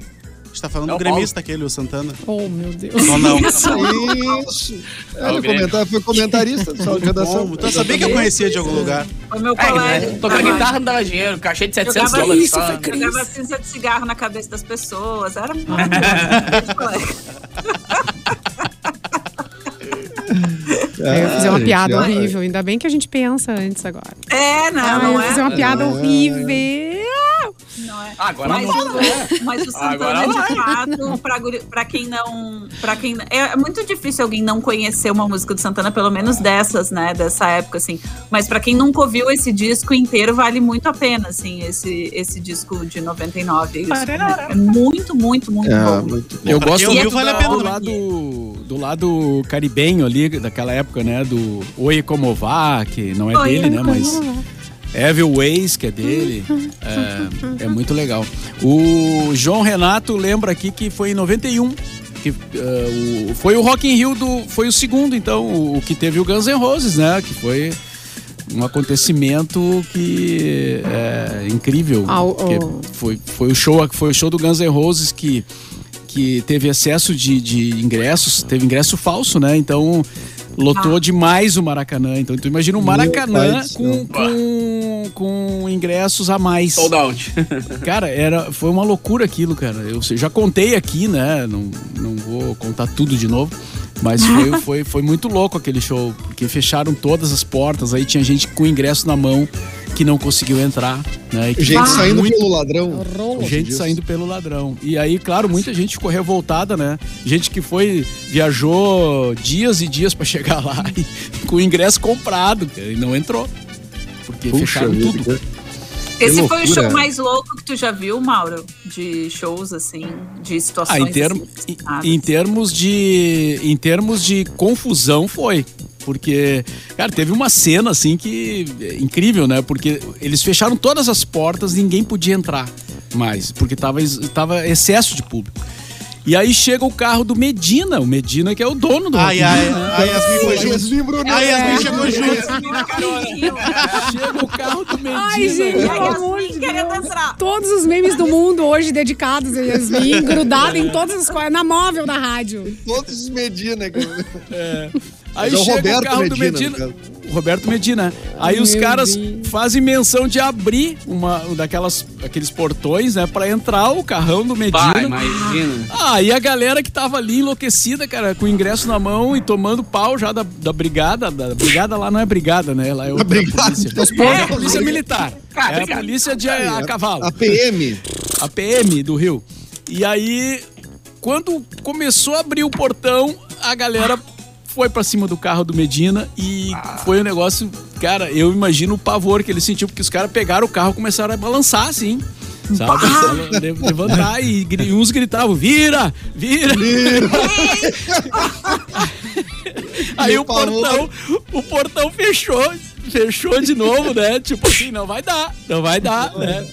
Gente tá falando
É
do
o
gremista aquele, o Santana.
Oh, meu Deus.
Ou não?
Isso. É, ele comentar, foi comentarista do sala de redação.
Como? Tu sabia que eu conhecia de algum lugar.
Foi meu
É,
colega.
né? Tocar guitarra não dava dinheiro, cachê de 700
Jogava
dólares.
isso, foi crer.
Jogava cinza de cigarro na cabeça das pessoas. Era muito.
Eu ia fazer uma
gente,
piada
é.
horrível. Ainda bem que a gente pensa antes agora.
É, não,
Ah, eu
não
ia fazer
é?
uma piada
É.
horrível.
Não é.
Ah, agora
mas,
não.
o, mas o Santana,
Agora vai.
de fato, pra, pra quem não. Pra quem, é muito difícil alguém não conhecer uma música do Santana, pelo menos dessas, né? Dessa época, assim. Mas pra quem nunca ouviu esse disco inteiro, vale muito a pena, assim, esse, esse disco de 99. Isso, né? É muito, muito, muito
É,
bom.
muito
Eu
Pra
gosto muito
vale a pena
do
também.
lado, do lado caribenho ali, daquela época, né? Do Oi Como Vá, que não é
Oi,
dele, né?
como
Mas Evil Ways, que é dele. É, é muito legal. O João Renato lembra aqui que foi em 91. Que, eh, o- foi o Rock in Rio do. Foi o segundo, então, o, o que teve o Guns N' Roses, né? Que foi um acontecimento que é incrível.
Ah, o-
porque
o-
foi, foi, o show, foi o show do Guns N' Roses que, que teve excesso de, de ingressos, teve ingresso falso, né? Então lotou demais o Maracanã. Então tu imagina o
Meu
Maracanã com, com, com ingressos a mais.
Sold out.
Cara, era, foi uma loucura aquilo, cara. Eu já contei aqui, né? Não, não vou contar tudo de novo. Mas foi, foi, foi muito louco aquele show, porque fecharam todas as portas, aí tinha gente com ingresso na mão que não conseguiu entrar, né? E
Gente saindo
muito
pelo ladrão.
Rolo.
gente
disso.
saindo pelo ladrão. E aí, claro, muita gente ficou revoltada, né? Gente que foi, viajou dias e dias pra chegar lá e com o ingresso comprado, e não entrou. Porque
Puxa
fecharam
vida.
Esse
Que
foi o
loucura.
show mais louco que tu já viu, Mauro? De shows, assim, de
Ah,
situações.
em, term,
assim,
em, em termos de em termos de confusão foi, porque cara, teve uma cena assim que é incrível, né? Porque eles fecharam todas as portas, ninguém podia entrar mais, porque tava tava excesso de público. E aí chega o carro do Medina, o Medina que é o dono do
Ai,
Rock
ai, ai, Yasmin foi junto. A Yasmin chegou junto.
Chega o carro do Medina.
Ai, gente, pelo amor de Deus. Todos os memes do mundo hoje dedicados a Yasmin, grudada em todas as coisas, na móvel da rádio.
Todos os Medina. cara.
Aí
Mas é o
chega
Roberto
o carro do
Medina,
Medina.
no
O Roberto Medina. Aí os caras
Deus.
Fazem menção de abrir uma um daquelas aqueles portões, né, Pra entrar o carrão do Medina.
Pai, imagina.
Ah, e a galera que tava ali enlouquecida, cara, com o ingresso na mão e tomando pau já da, da brigada. Da brigada lá não é brigada, né? Lá é outra
brigada.
polícia. É a polícia militar.
Ah,
É a polícia de a, a cavalo.
A PM.
A PM do Rio. E aí, quando começou a abrir o portão, a galera foi pra cima do carro do Medina e foi um negócio, cara, eu imagino o pavor que ele sentiu, porque os caras pegaram o carro e começaram a balançar assim. Sabe? Le- Levantar e uns gritavam: vira! Vira! Aí
E
o portão, o portão fechou, fechou de novo, né? Tipo assim, não vai dar, não vai dar, né?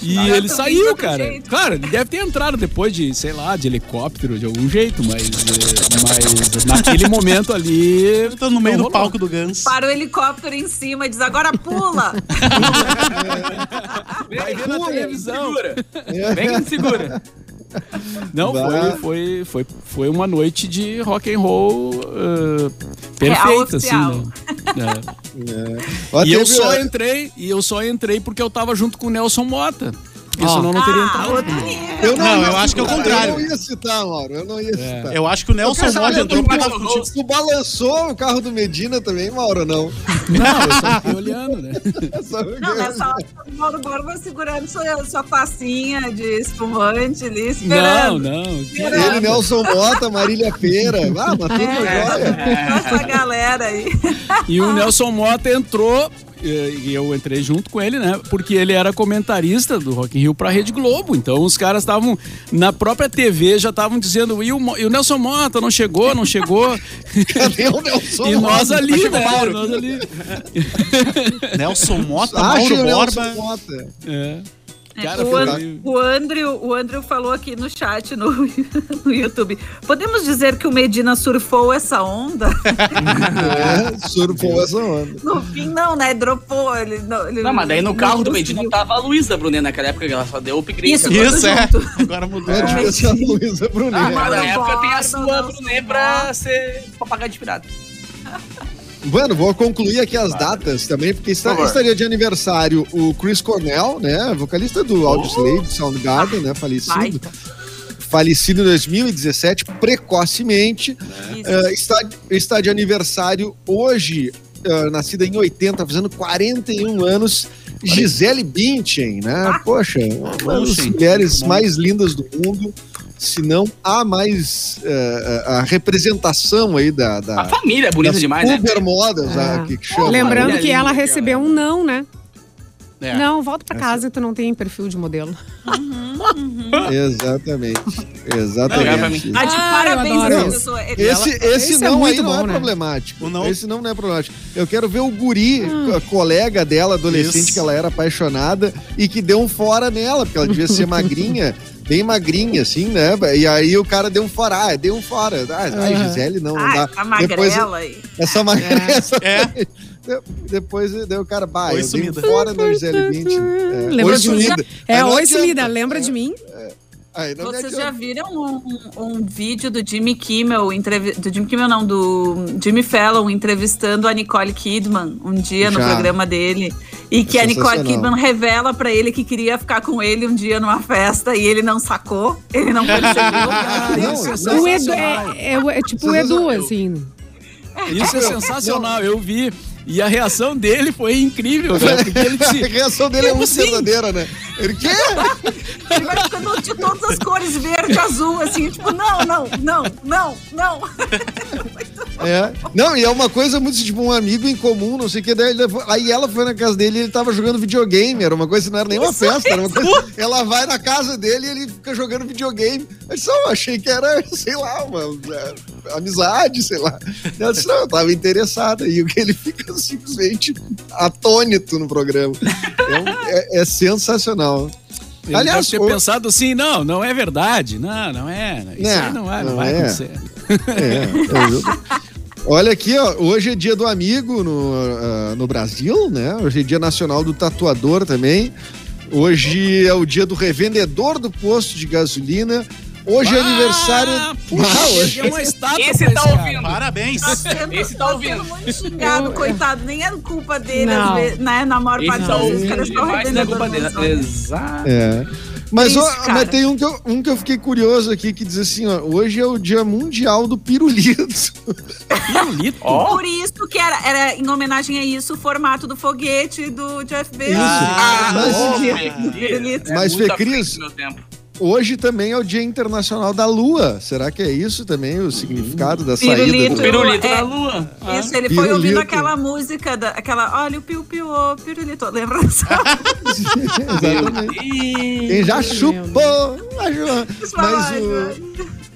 E
que
ele saiu, cara.
jeito.
Claro, ele deve ter entrado depois de, sei lá, de helicóptero, de algum jeito, mas, mas naquele momento ali.
Eu tô no meio
não
do
rolou.
palco do Guns.
Para o helicóptero em cima e diz: agora pula!
Vai ver na televisão.
Segura. Vem que segura.
Não,
Vai.
foi, foi, foi, foi uma noite de rock and roll
Real
perfeita, assim, né? É.
Ó,
E eu só entrei, e eu só entrei porque eu tava junto com o Nelson Mota. Porque
Ó.
senão eu não teria
Ah,
entrado.
outro
Eu
Não,
ia
eu acho que é o
citar,
contrário.
Eu não ia citar, Mauro. Eu não ia citar.
Eu acho que o Nelson Mod entrou porque
tu-
tava contigo.
Tu balançou o carro do Medina também, Mauro, não?
Não, eu só fiquei olhando, né?
Não, nessa hora o Mauro Borba segurando sua, sua tacinha de espumante ali,
Não,
esperando.
não.
Ele, Nelson Mota, Marília Pera. Ah, mas tudo jóia.
Essa galera aí.
E o Nelson Mota entrou, e eu entrei junto com ele, né? Porque ele era comentarista do Rock in Rio pra Rede Globo. Então os caras estavam na própria TV, já estavam dizendo, e o, e o Nelson Mota não chegou, não chegou.
Cadê o Nelson
e nós ali, né? Nós ali.
Nelson Mota,
Acha
Mauro
o Nelson
Borba.
Mota.
É. Cara,
o,
foi
An-
horrível.
o, Andrew, o Andrew falou aqui no chat no, no YouTube. Podemos dizer que o Medina surfou essa onda?
É, surfou essa onda.
No fim, não, né? Dropou. Ele, não, ele-
Não, mas daí no carro do
conseguiu.
Medina tava a Luísa Brunet naquela época que ela só deu upgrade.
Isso,
Agora-
Isso, é. Agora mudou.
É, devia ser a Luísa
Ah,
Brunet.
mas na época tem a sua Brunet pra ser papagaio de pirata.
Mano, vou concluir aqui as datas também, porque está,
Por
estaria de aniversário o Chris Cornell, né? Vocalista do Audioslave, Soundgarden, né? Falecido.
Baita.
Falecido em 2017, precocemente. Eh, está, está de aniversário hoje, eh, nascida em 80, fazendo 41 anos, Gisele Bündchen, né?
Ah.
Poxa, uma das mulheres mais lindas do mundo, se não a mais eh, a representação aí da, da
A família é bonita demais, né?
super modas,
É.
ah, que, que chama.
Lembrando que ela recebeu um não, né?
É.
Não, volta pra casa tu não tem perfil de modelo.
Exatamente.
Legal pra mim.
Exatamente.
Ah, de
Ah,
parabéns essa pessoa.
Esse, esse,
esse é
não aí
muito
não
bom,
é
né?
problemático.
Não-
Esse não, não é problemático. Eu quero ver o guri, a colega dela, adolescente,
Isso.
que ela era apaixonada e que deu um fora nela, porque ela devia ser magrinha, bem magrinha, assim, né? E aí o cara deu um fora. Ah, deu um fora. Ah, ai. Gisele, não, não
Ai,
dá.
tá
Depois,
magrela aí.
essa magreza.
É.
Depois deu o cara, bah,
Oi,
eu dei um
sumida.
fora na Gisele Bündchen. É,
Lembra
oi,
de mim?
sumida.
É,
Aí
oi, sumida, lembra de mim?
Aí não me
Vocês já viram um, um vídeo do Jimmy Kimmel, do Jimmy Kimmel não, do Jimmy Fallon entrevistando a Nicole Kidman um dia no
Já.
programa dele. E que
É
a Nicole. Kidman revela pra ele que queria ficar com ele um dia numa festa e ele não sacou, ele não percebeu.
Não,
O Edu, é, é, é tipo o Edu, assim.
Isso é sensacional, eu vi. E a reação dele foi incrível, né? Porque ele
A
disse,
reação dele é muito
assim?
verdadeira, né? Ele quê?
Ele vai ficando de todas as cores, verde, azul, assim, tipo, não, não, não, não, não.
É. Não, e é uma coisa muito tipo um amigo em comum, não sei o que. Daí aí ela foi na casa dele e ele tava jogando videogame. Era uma coisa que não era nem uma festa, era uma coisa. Ela vai na casa dele e ele fica jogando videogame. Eu disse, "Não, achei que era, sei lá, uma é, amizade, sei lá. Ela disse, não, eu tava interessada. E o que ele fica simplesmente atônito no programa. É, um- é- é sensacional.
ele
Aliás,
deve ter
o-
pensado assim, não, não é verdade. Não, não é. Isso
Não,
aí não vai, não
não
vai
é.
acontecer.
É, eu- Olha aqui, ó, hoje é dia do amigo no, ah, no Brasil, né? Hoje é dia nacional do tatuador também. Hoje é o dia do revendedor do posto de gasolina. Hoje é aniversário.
Puxa,
Ah, hoje-
é uma estátua
Esse
pra
tá ouvindo.
Parabéns.
Tá sendo,
Esse tá
tá
ouvindo.
sendo muito xingado, coitado. Nem é culpa dele,
Não.
às vezes, né? Na maior
Esse
parte
tá
das vezes, que eles estão
dele.
mesmo.
Exato.
É. Mas,
Isso,
ó, mas tem um que, eu, um que eu fiquei curioso aqui que diz assim: ó, hoje é o dia mundial do pirulito.
Pirulito.
Ó,
Por isso que era, era em homenagem a isso o formato do foguete do Jeff Bezos.
Isso.
Ah,
Mas-
Cris,
pirulito.
é
Mas, Fê Cris. Hoje também é o Dia Internacional da Lua. Será que é isso também o significado da saída?
Pirulito.
do-
Pirulito
É.
da lua. Ah.
Isso, ele foi ouvindo
Pirulito.
aquela música, da, aquela, olha o piu-piu, ô, pirulito. Lembra?
Exatamente. Quem já chupou. Mas o.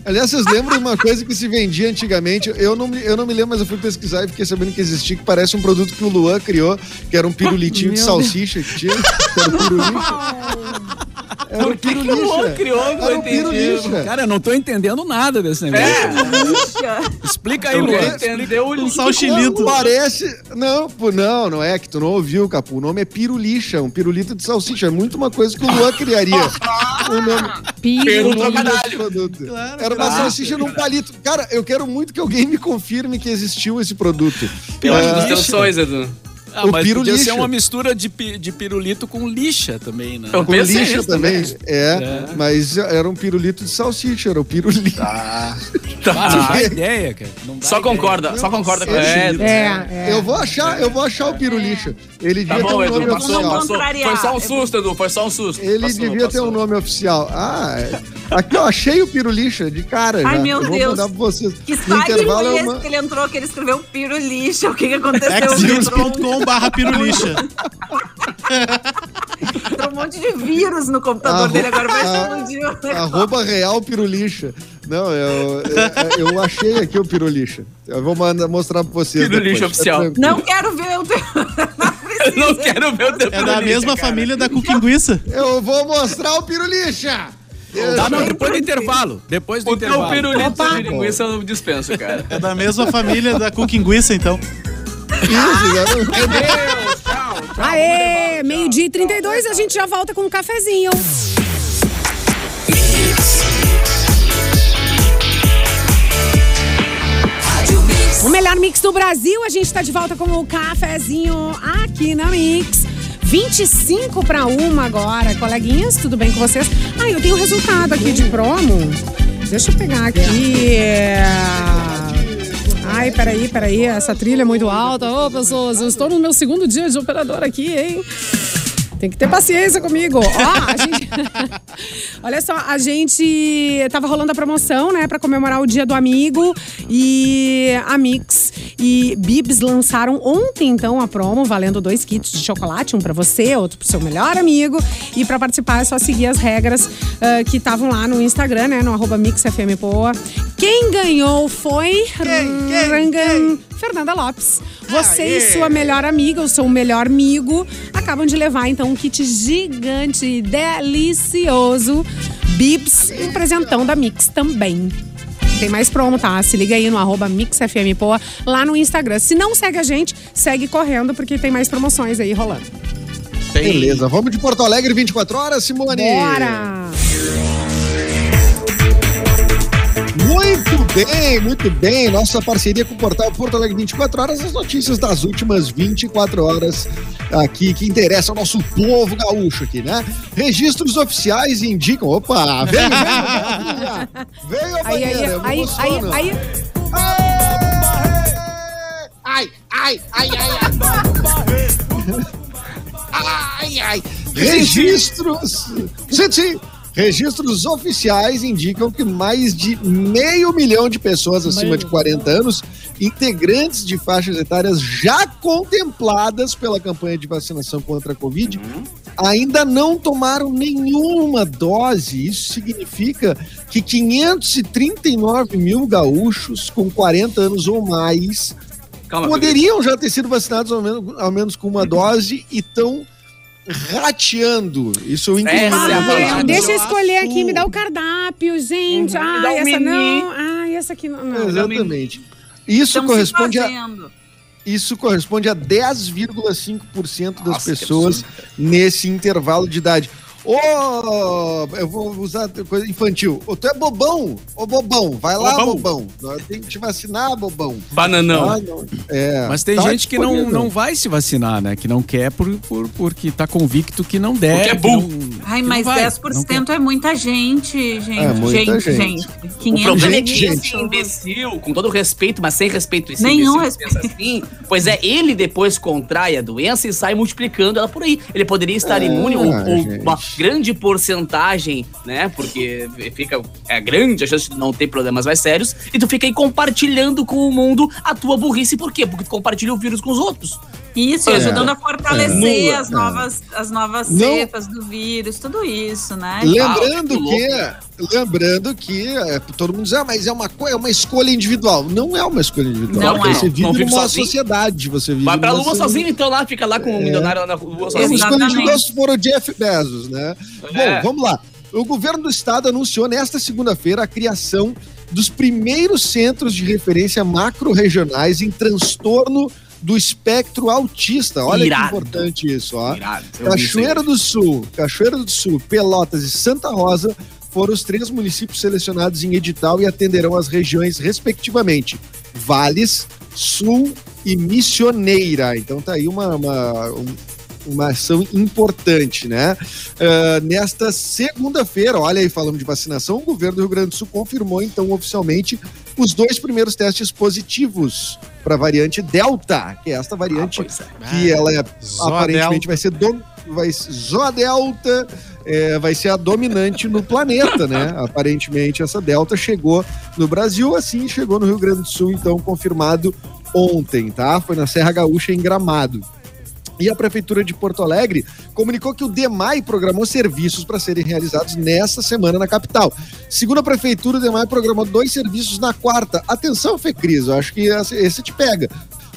Aliás, vocês lembram de uma coisa que se vendia antigamente? Eu não, me, eu não me lembro, mas eu fui pesquisar e fiquei sabendo que existia, que parece um produto que o Luan criou, que era um pirulitinho de
Meu
salsicha que tinha. que Era o pirulixa. Era
Por
o
que, que o Luan criou?
Era o
entendi.
pirulixa.
Cara, eu não tô entendendo nada desse negócio.
Puxa.
Explica aí, Luan.
entendeu o
Um salchilito.
Parece. Não, pô, não, não é que tu não ouviu, Capu. O nome é pirulixa, um pirulito de salsicha. É muito uma coisa que o Luan criaria. o nome,
Piro.
Pelo
o nome desse
trocadilho.
produto.
Claro,
Era uma
claro.
salsicha num palito. Cara, eu quero muito que alguém me confirme que existiu esse produto.
Acho
Ah,
dos teus sonhos, Edu.
Ah,
O
mas
piro
podia ser uma mistura de, de pirulito com lixa também, né?
Eu
com lixa também.
também.
É, mas era um pirulito de salsicha, era o pirulito.
Ah, não dá ideia, cara. Não dá
Só
ideia.
concorda, só concorda com
Sim.
é,
É, é.
Eu vou achar, eu vou achar o pirulixa. Ele
Tá
devia ter
bom,
um
Edu,
nome
passou,
oficial.
Passou. Foi só um susto, Edu, foi só um susto.
Ele
Passou,
devia ter um nome oficial. Ah, é. aqui eu achei o pirulixa de cara.
Ai,
já.
meu
eu vou
Deus.
mandar pra vocês.
Que site foi
é
esse que ele entrou, que ele escreveu pirulixa? O que que aconteceu? Ele entrou,
barra pirulixa.
entrou um monte de vírus no computador
Arro-
dele, agora vai explodir o.
Arroba real pirulixa. Não, eu, eu, eu achei aqui o pirulixa. Eu vou mandar, mostrar pra vocês.
Pirulixa
depois.
oficial.
É.
Não quero ver o teu... Não
não quero ver o teu
É da mesma
cara.
família da Cuquinguiça.
Eu vou mostrar o pirulixa.
Tá, não, depois do intervalo. Depois do
O
intervalo.
pirulito de linguiça eu não dispenso, cara.
É da mesma família da Cuquinguiça, então.
Isso, exatamente.
Meu Deus, tchau, tchau.
Aê, meio-dia e 32, a gente já volta com um cafezinho. O melhor mix do Brasil, a gente tá de volta com o cafezinho aqui na Mix. 25 para uma agora. Coleguinhas, tudo bem com vocês? Ah, eu tenho o resultado aqui de promo. Deixa eu pegar aqui. Ai, peraí, peraí, essa trilha é muito alta. Ô, pessoas, eu estou no meu segundo dia de operador aqui, hein? Tem que ter paciência comigo. Ó, a gente... Olha só, a gente tava rolando a promoção, né, Pra comemorar o Dia do Amigo e a Mix e Bibs lançaram ontem então a promo valendo dois kits de chocolate, um pra você, outro pro seu melhor amigo. E pra participar é só seguir as regras ah, que estavam lá no Instagram, né, no arroba MixFMPoa. Quem ganhou foi Rangan Fernanda Lopes. Você e sua melhor amiga, ou seu melhor amigo, acabam de levar então um kit gigante e delicioso. Bibs, um presentão da Mix também. Tem mais promo, tá? Se liga aí no arroba MixFMPoa lá no Instagram. Se não segue a gente, segue correndo, porque tem mais promoções aí rolando.
Beleza, vamos de Porto Alegre 24 horas, Simone.
Bora!
Muito bem, muito bem. Nossa parceria com o portal Porto Alegre 24 horas, as notícias das últimas 24 horas aqui que interessa ao nosso povo gaúcho aqui, né? Registros oficiais indicam. Opa, veio a
Aí, aí,
banheira,
aí, aí, aí,
Ai, ai, ai, ai, ai. Ai, ai. Registros. Sim. Registros oficiais indicam que mais de meio milhão de pessoas acima de 40 anos, integrantes de faixas etárias já contempladas pela campanha de vacinação contra a Covid, ainda não tomaram nenhuma dose. Isso significa que 539 mil gaúchos com 40 anos ou mais
Calma,
poderiam já ter sido vacinados ao menos, ao menos com uma dose e estão rateando. Isso eu inclusive.
É
Ah, deixa eu escolher aqui, me dá o cardápio, gente.
Uhum, dá um
essa
mini.
não. Ai, essa aqui não. não.
Exatamente. Isso
Estão
corresponde, a, isso corresponde a 10,5% das
Nossa,
pessoas nesse intervalo de idade. Ô, eu vou usar coisa infantil. Ô, tu é bobão. Ô, bobão. Vai lá,
Bobão.
bobão. Tem que te vacinar, bobão.
Bananão.
Ah. É,
Mas tem
tá
gente que não, não vai se vacinar, né? Que não quer por, por, porque tá convicto que não deve.
Porque é burro.
Ai, mas
não vai, não
10% é muita gente, gente.
É muita
gente,
gente.
gente.
O
500
problema é
gente,
que
gente.
esse imbecil, com todo respeito, mas sem respeito, esse
Nenhum
imbecil pensa assim, pois é, ele depois contrai a doença e sai multiplicando ela por aí. Ele poderia estar
É,
imune ou, ou uma grande porcentagem, né? Porque fica é grande a chance de não ter problemas mais sérios e tu fica aí compartilhando com o mundo a tua burrice. Por quê? Porque tu compartilha o vírus com os outros.
Isso, e
É.
ajudando a fortalecer
Nula.
as novas, as novas
Não.
cepas do vírus, tudo isso, né?
Lembrando
Ah, que
que, lembrando que é, todo mundo diz, ah, mas é uma, é uma escolha individual. Não é uma escolha individual.
Não é.
Você vive
Não vive
numa
sozinho.
sociedade, você vive
Vai pra lua
so-
sozinho, então lá, fica lá com o milionário lá na lua sozinho.
escolha
Exatamente.
individual se for o Jeff Bezos, né?
É.
Bom, vamos lá. O governo do estado anunciou nesta segunda-feira a criação dos primeiros centros de referência macro-regionais em transtorno do espectro autista. Olha
Irado.
que importante isso, ó.
Irado.
Cachoeira do Sul, Cachoeira do Sul, Pelotas e Santa Rosa foram os três municípios selecionados em edital e atenderão as regiões respectivamente Vales, Sul e Missioneira. Então tá aí uma, uma, um- uma ação importante, né? Ah, nesta segunda-feira, olha aí, falando de vacinação, o governo do Rio Grande do Sul confirmou então oficialmente os dois primeiros testes positivos para a variante Delta, que é esta variante
Ah, é.
que ela é aparentemente vai ser dom, vai Zó Delta é, vai ser a dominante no planeta, né? Aparentemente essa Delta chegou no Brasil, assim chegou no Rio Grande do Sul, então confirmado ontem, tá? Foi na Serra Gaúcha em Gramado. E a Prefeitura de Porto Alegre comunicou que o DEMAI programou serviços para serem realizados nessa semana na capital. Segundo a Prefeitura, o DEMAI programou dois serviços na quarta. Atenção, Fecris, eu acho que esse te pega.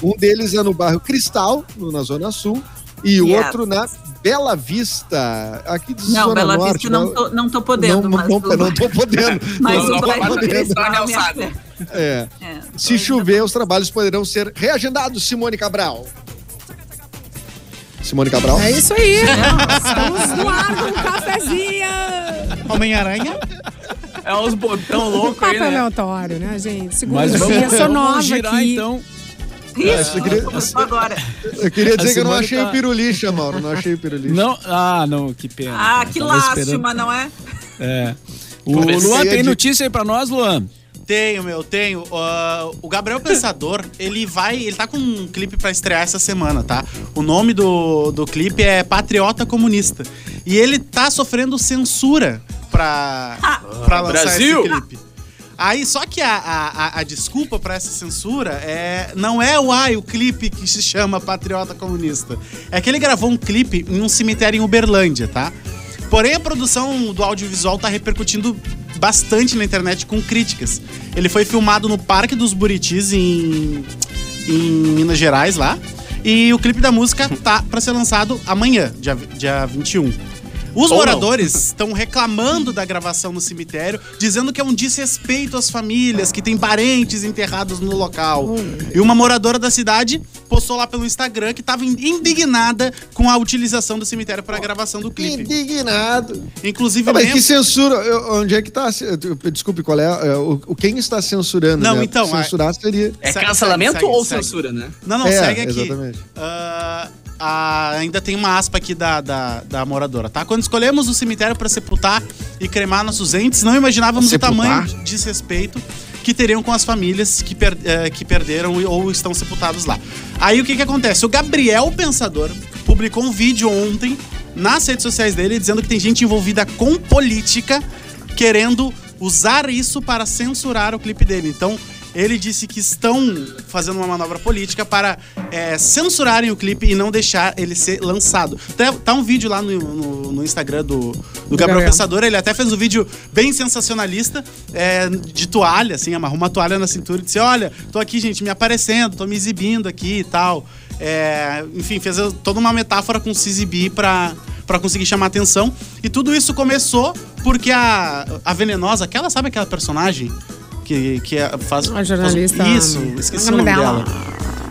Um deles é no bairro Cristal, na Zona Sul, e
Yes.
outro na Bela Vista, aqui de
Não,
Zona
Bela
Norte.
Vista não tô, não tô podendo,
não,
mas.
não,
o-
não tô podendo.
Mas
Não,
o
não,
bairro
não,
Cristal
não,
é
não, não.
É.
É,
Se
tô
chover, os trabalhos poderão ser reagendados, Simone Cabral. Simone Cabral?
É isso aí. Estamos no ar com cafezinho.
Homem-Aranha.
É uns botão louco aí,
Papo
né?
aleatório, né, gente? Segunda
Mas vamos,
dia, sou nova
girar
aqui.
então.
Isso,
eu queria-
começou agora.
Eu queria dizer que eu não achei
tá-
o pirulixa, Mauro. Não achei o pirulixa.
Não, ah, não, que pena.
Ah,
cara.
que lástima,
esperando.
não é?
É. O
se
Luan tem
de-
notícia aí pra nós, Luan?
Tenho, meu, tenho. Ah, o Gabriel Pensador, ele vai. Ele tá com um clipe pra estrear essa semana, tá? O nome do, do clipe é Patriota Comunista. E ele tá sofrendo censura pra, pra lançar
Brasil!
esse clipe. Aí, só que a, a, a- desculpa pra essa censura é não é o ai, o clipe que se chama Patriota Comunista. É que ele gravou um clipe em um cemitério em Uberlândia, tá? Porém, a produção do audiovisual tá repercutindo bastante na internet com críticas. Ele foi filmado no Parque dos Buritis, em, em Minas Gerais, lá. E o clipe da música tá pra ser lançado amanhã, dia, dia 21. Os
Ou não.
moradores estão reclamando da gravação no cemitério, dizendo que é um desrespeito às famílias, que tem parentes enterrados no local. E uma moradora da cidade postou lá pelo Instagram que estava indignada com a utilização do cemitério para a gravação do clipe.
Indignado.
Inclusive,
Ah, mas
lembra-
que censura? Eu- Onde é que tá? Desculpe, qual é? é, o, quem está censurando?
Não,
né?
então,
Censurar seria.
É
Segue,
cancelamento
segue,
ou
segue.
censura, né?
Não, não,
É,
segue aqui.
exatamente.
Ah, ah, ainda tem uma aspa aqui da, da, da moradora, tá? Quando escolhemos o cemitério para sepultar e cremar nossos entes, não imaginávamos
Sepultar?
o tamanho de desrespeito que teriam com as famílias que, per- eh, que perderam ou estão sepultados lá. Aí o que que acontece? O Gabriel Pensador publicou um vídeo ontem nas redes sociais dele dizendo que tem gente envolvida com política querendo usar isso para censurar o clipe dele. Então, ele disse que estão fazendo uma manobra política para é, censurarem o clipe e não deixar ele ser lançado. Tá, tá um vídeo lá no, no- no Instagram do, do Gabriel. Pensador. Ele até fez um vídeo bem sensacionalista é, de toalha, assim, amarrou uma toalha na cintura e disse: Olha, tô aqui, gente, me aparecendo, tô me exibindo aqui e tal. É, enfim, fez toda uma metáfora com se exibir pra, pra conseguir chamar atenção. E tudo isso começou porque a, a Venenosa, aquela, sabe aquela personagem que, que é- faz.
A jornalista-
faz- isso, esqueci o nome dela.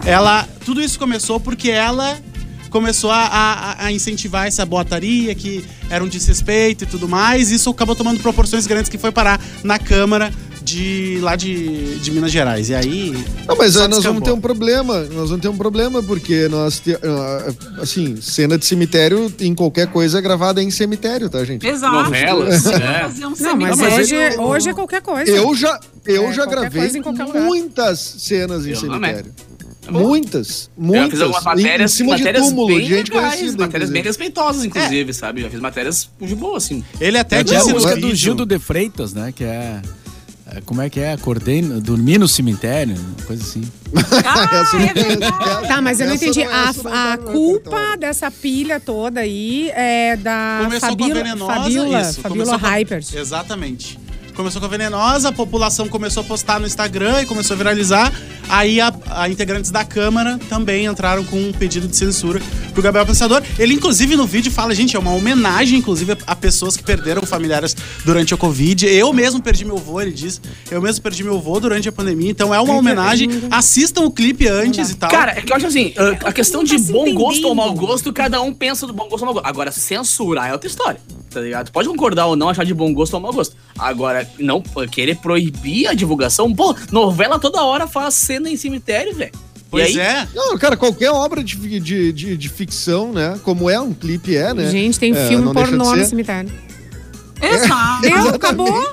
Ela. Tudo isso começou porque ela começou a, a- a incentivar essa boataria, que era um desrespeito e tudo mais. Isso acabou tomando proporções grandes que foi parar na Câmara de lá de, de Minas Gerais. E aí.
Não, mas aí nós vamos ter um problema. Nós vamos ter um problema, porque nós, te- ah, assim, cena de cemitério em qualquer coisa é gravada em cemitério, tá, gente?
Exato.
Novelas, né?
Fazer um
Não, mas, hoje, hoje é qualquer coisa.
Eu já, eu
É,
já gravei muitas cenas em
Eu
cemitério.
Bom.
Muitas,
Eu
muitas.
já fiz algumas matérias,
em cima
matérias
de túmulo,
bem
de gente
legais,
conhecida.
matérias bem
inclusive.
respeitosas, inclusive, sabe? Já fiz matérias de boa, assim.
Ele até
É,
disse no
música
vídeo-
do Gildo de Freitas, né? Que é. É, Como é que é? Acordei, dormi no cemitério, uma coisa assim.
Ah, é.
Tá, mas eu não entendi.
não-
A,
não
a
no
culpa dessa pilha toda aí é da
Começou com a
Fabiola,
venenosa,
Fabiola,
isso. Começou com
Hypers.
Exatamente. Começou com a venenosa, a população começou a postar no Instagram e começou a viralizar. Aí a, a integrantes da Câmara também entraram com um pedido de censura pro Gabriel Pensador. Ele, inclusive, no vídeo fala, gente, é uma homenagem, inclusive, a pessoas que perderam familiares durante a Covid. Eu mesmo perdi meu avô, ele diz. Eu mesmo perdi meu avô durante a pandemia. Então é uma homenagem. Assistam o clipe antes e tal.
Cara, é que eu acho assim, a- a questão de bom gosto ou mau gosto, cada um pensa do bom gosto ou mau gosto. Agora, censurar é outra história, tá ligado? Tu pode concordar ou não, achar de bom gosto ou mau gosto. Agora, não querer proibir a divulgação, pô, novela toda hora faz cena em cemitério, velho.
pois
e aí,
é.
Não, cara, qualquer obra de, de, de, de ficção, né? Como é um clipe, é, né?
Gente, tem
É,
filme pornô no cemitério.
Exato.
Deu, acabou.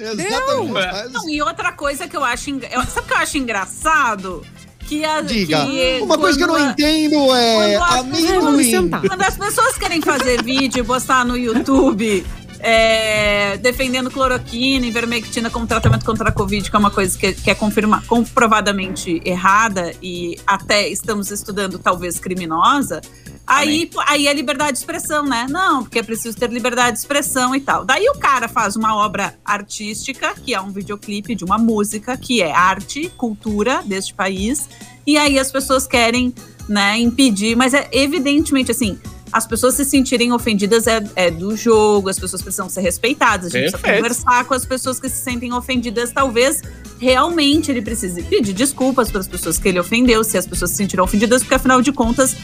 Exatamente. Mas-
Não, e outra coisa que eu acho. eu- Sabe o que eu acho engraçado? Que a,
Diga.
que
Uma coisa que eu não
a-
entendo é
quando as
amendoim.
Quando as pessoas querem fazer vídeo e postar no YouTube é, defendendo cloroquina e vermectina como tratamento contra a Covid, que é uma coisa que, que é confirma, comprovadamente errada e até estamos estudando talvez criminosa, Aí, aí é liberdade de expressão, né? Não, porque é preciso ter liberdade de expressão e tal. Daí o cara faz uma obra artística, que é um videoclipe de uma música, que é arte, cultura deste país, e aí as pessoas querem, né, impedir, mas é evidentemente assim. As pessoas se sentirem ofendidas é, é do jogo, as pessoas precisam ser respeitadas. A gente precisa
Perfeito.
conversar com as pessoas que se sentem ofendidas. Talvez realmente ele precise pedir desculpas para as pessoas que ele ofendeu, se as pessoas se sentiram ofendidas, porque afinal de contas,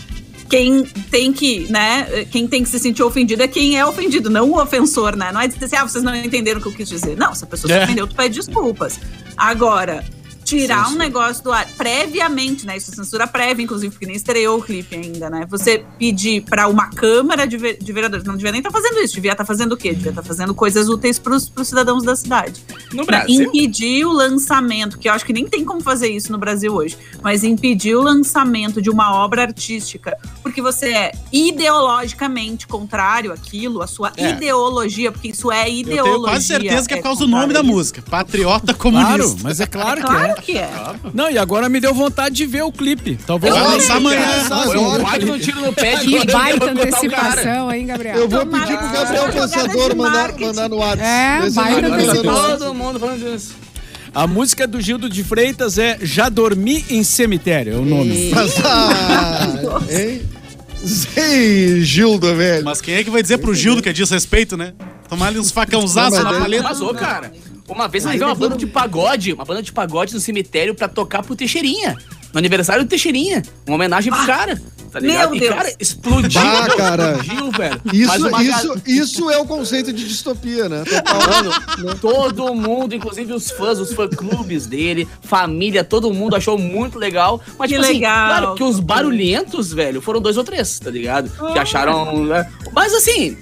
quem tem que, né, quem tem que se sentir ofendido é quem é ofendido, não o ofensor, né? Não é dizer assim, ah, vocês não entenderam o que eu quis dizer. Não, se a pessoa se
É.
ofendeu, tu pede desculpas. Agora, tirar um negócio do ar previamente, né? Isso é censura prévia, inclusive, porque nem estreou o clipe ainda, né? Você pedir para uma Câmara de, ve- de Vereadores, não devia nem estar fazendo isso, devia estar fazendo o quê? Devia estar fazendo coisas úteis para os cidadãos da cidade.
No Brasil.
impedir o lançamento, que eu acho que nem tem como fazer isso no Brasil hoje, mas impedir o lançamento de uma obra artística, porque você é ideologicamente contrário àquilo, a sua
É.
ideologia, porque isso é
Eu
ideologia.
tenho quase certeza que é por causa do nome da música. Patriota comunista.
Claro, mas é claro,
Claro
que
que é.
é. Não, e agora me deu vontade de ver o clipe. Talvez
Vai
eu
lançar
nem-
amanhã.
Cara,
Foi um tiro no pé de
Que baita
eu
antecipação, hein, Gabriel?
Eu vou pedir pro Gabriel Pensador mandar, no WhatsApp.
É, baita
no
antecipação.
Todo mundo falando disso.
A música do Gildo de Freitas é Já Dormi em Cemitério, é o nome.
Ah, hein? Sei, Gildo, velho.
Mas quem é que vai dizer pro Gildo que é desrespeito, né? Tomar ali uns facãozaços na
mas
paleta.
Mas, ô, cara, uma vez eu levei uma banda de pagode, uma banda de pagode no cemitério pra tocar pro Teixeirinha. No aniversário do Teixeirinha. Uma homenagem pro cara. Tá ligado?
Meu
e,
Deus.
cara, explodiu.
Bah,
meu,
cara.
Explodiu, velho.
Isso,
uma
isso,
ga-
isso é o conceito de distopia, né? Total.
Mano, todo mundo, inclusive os fãs, os fã-clubes dele, família, todo mundo achou muito legal. Mas,
Que
tipo assim,
legal.
claro que os barulhentos, velho, foram dois ou três, tá ligado? Que acharam. né? Mas assim,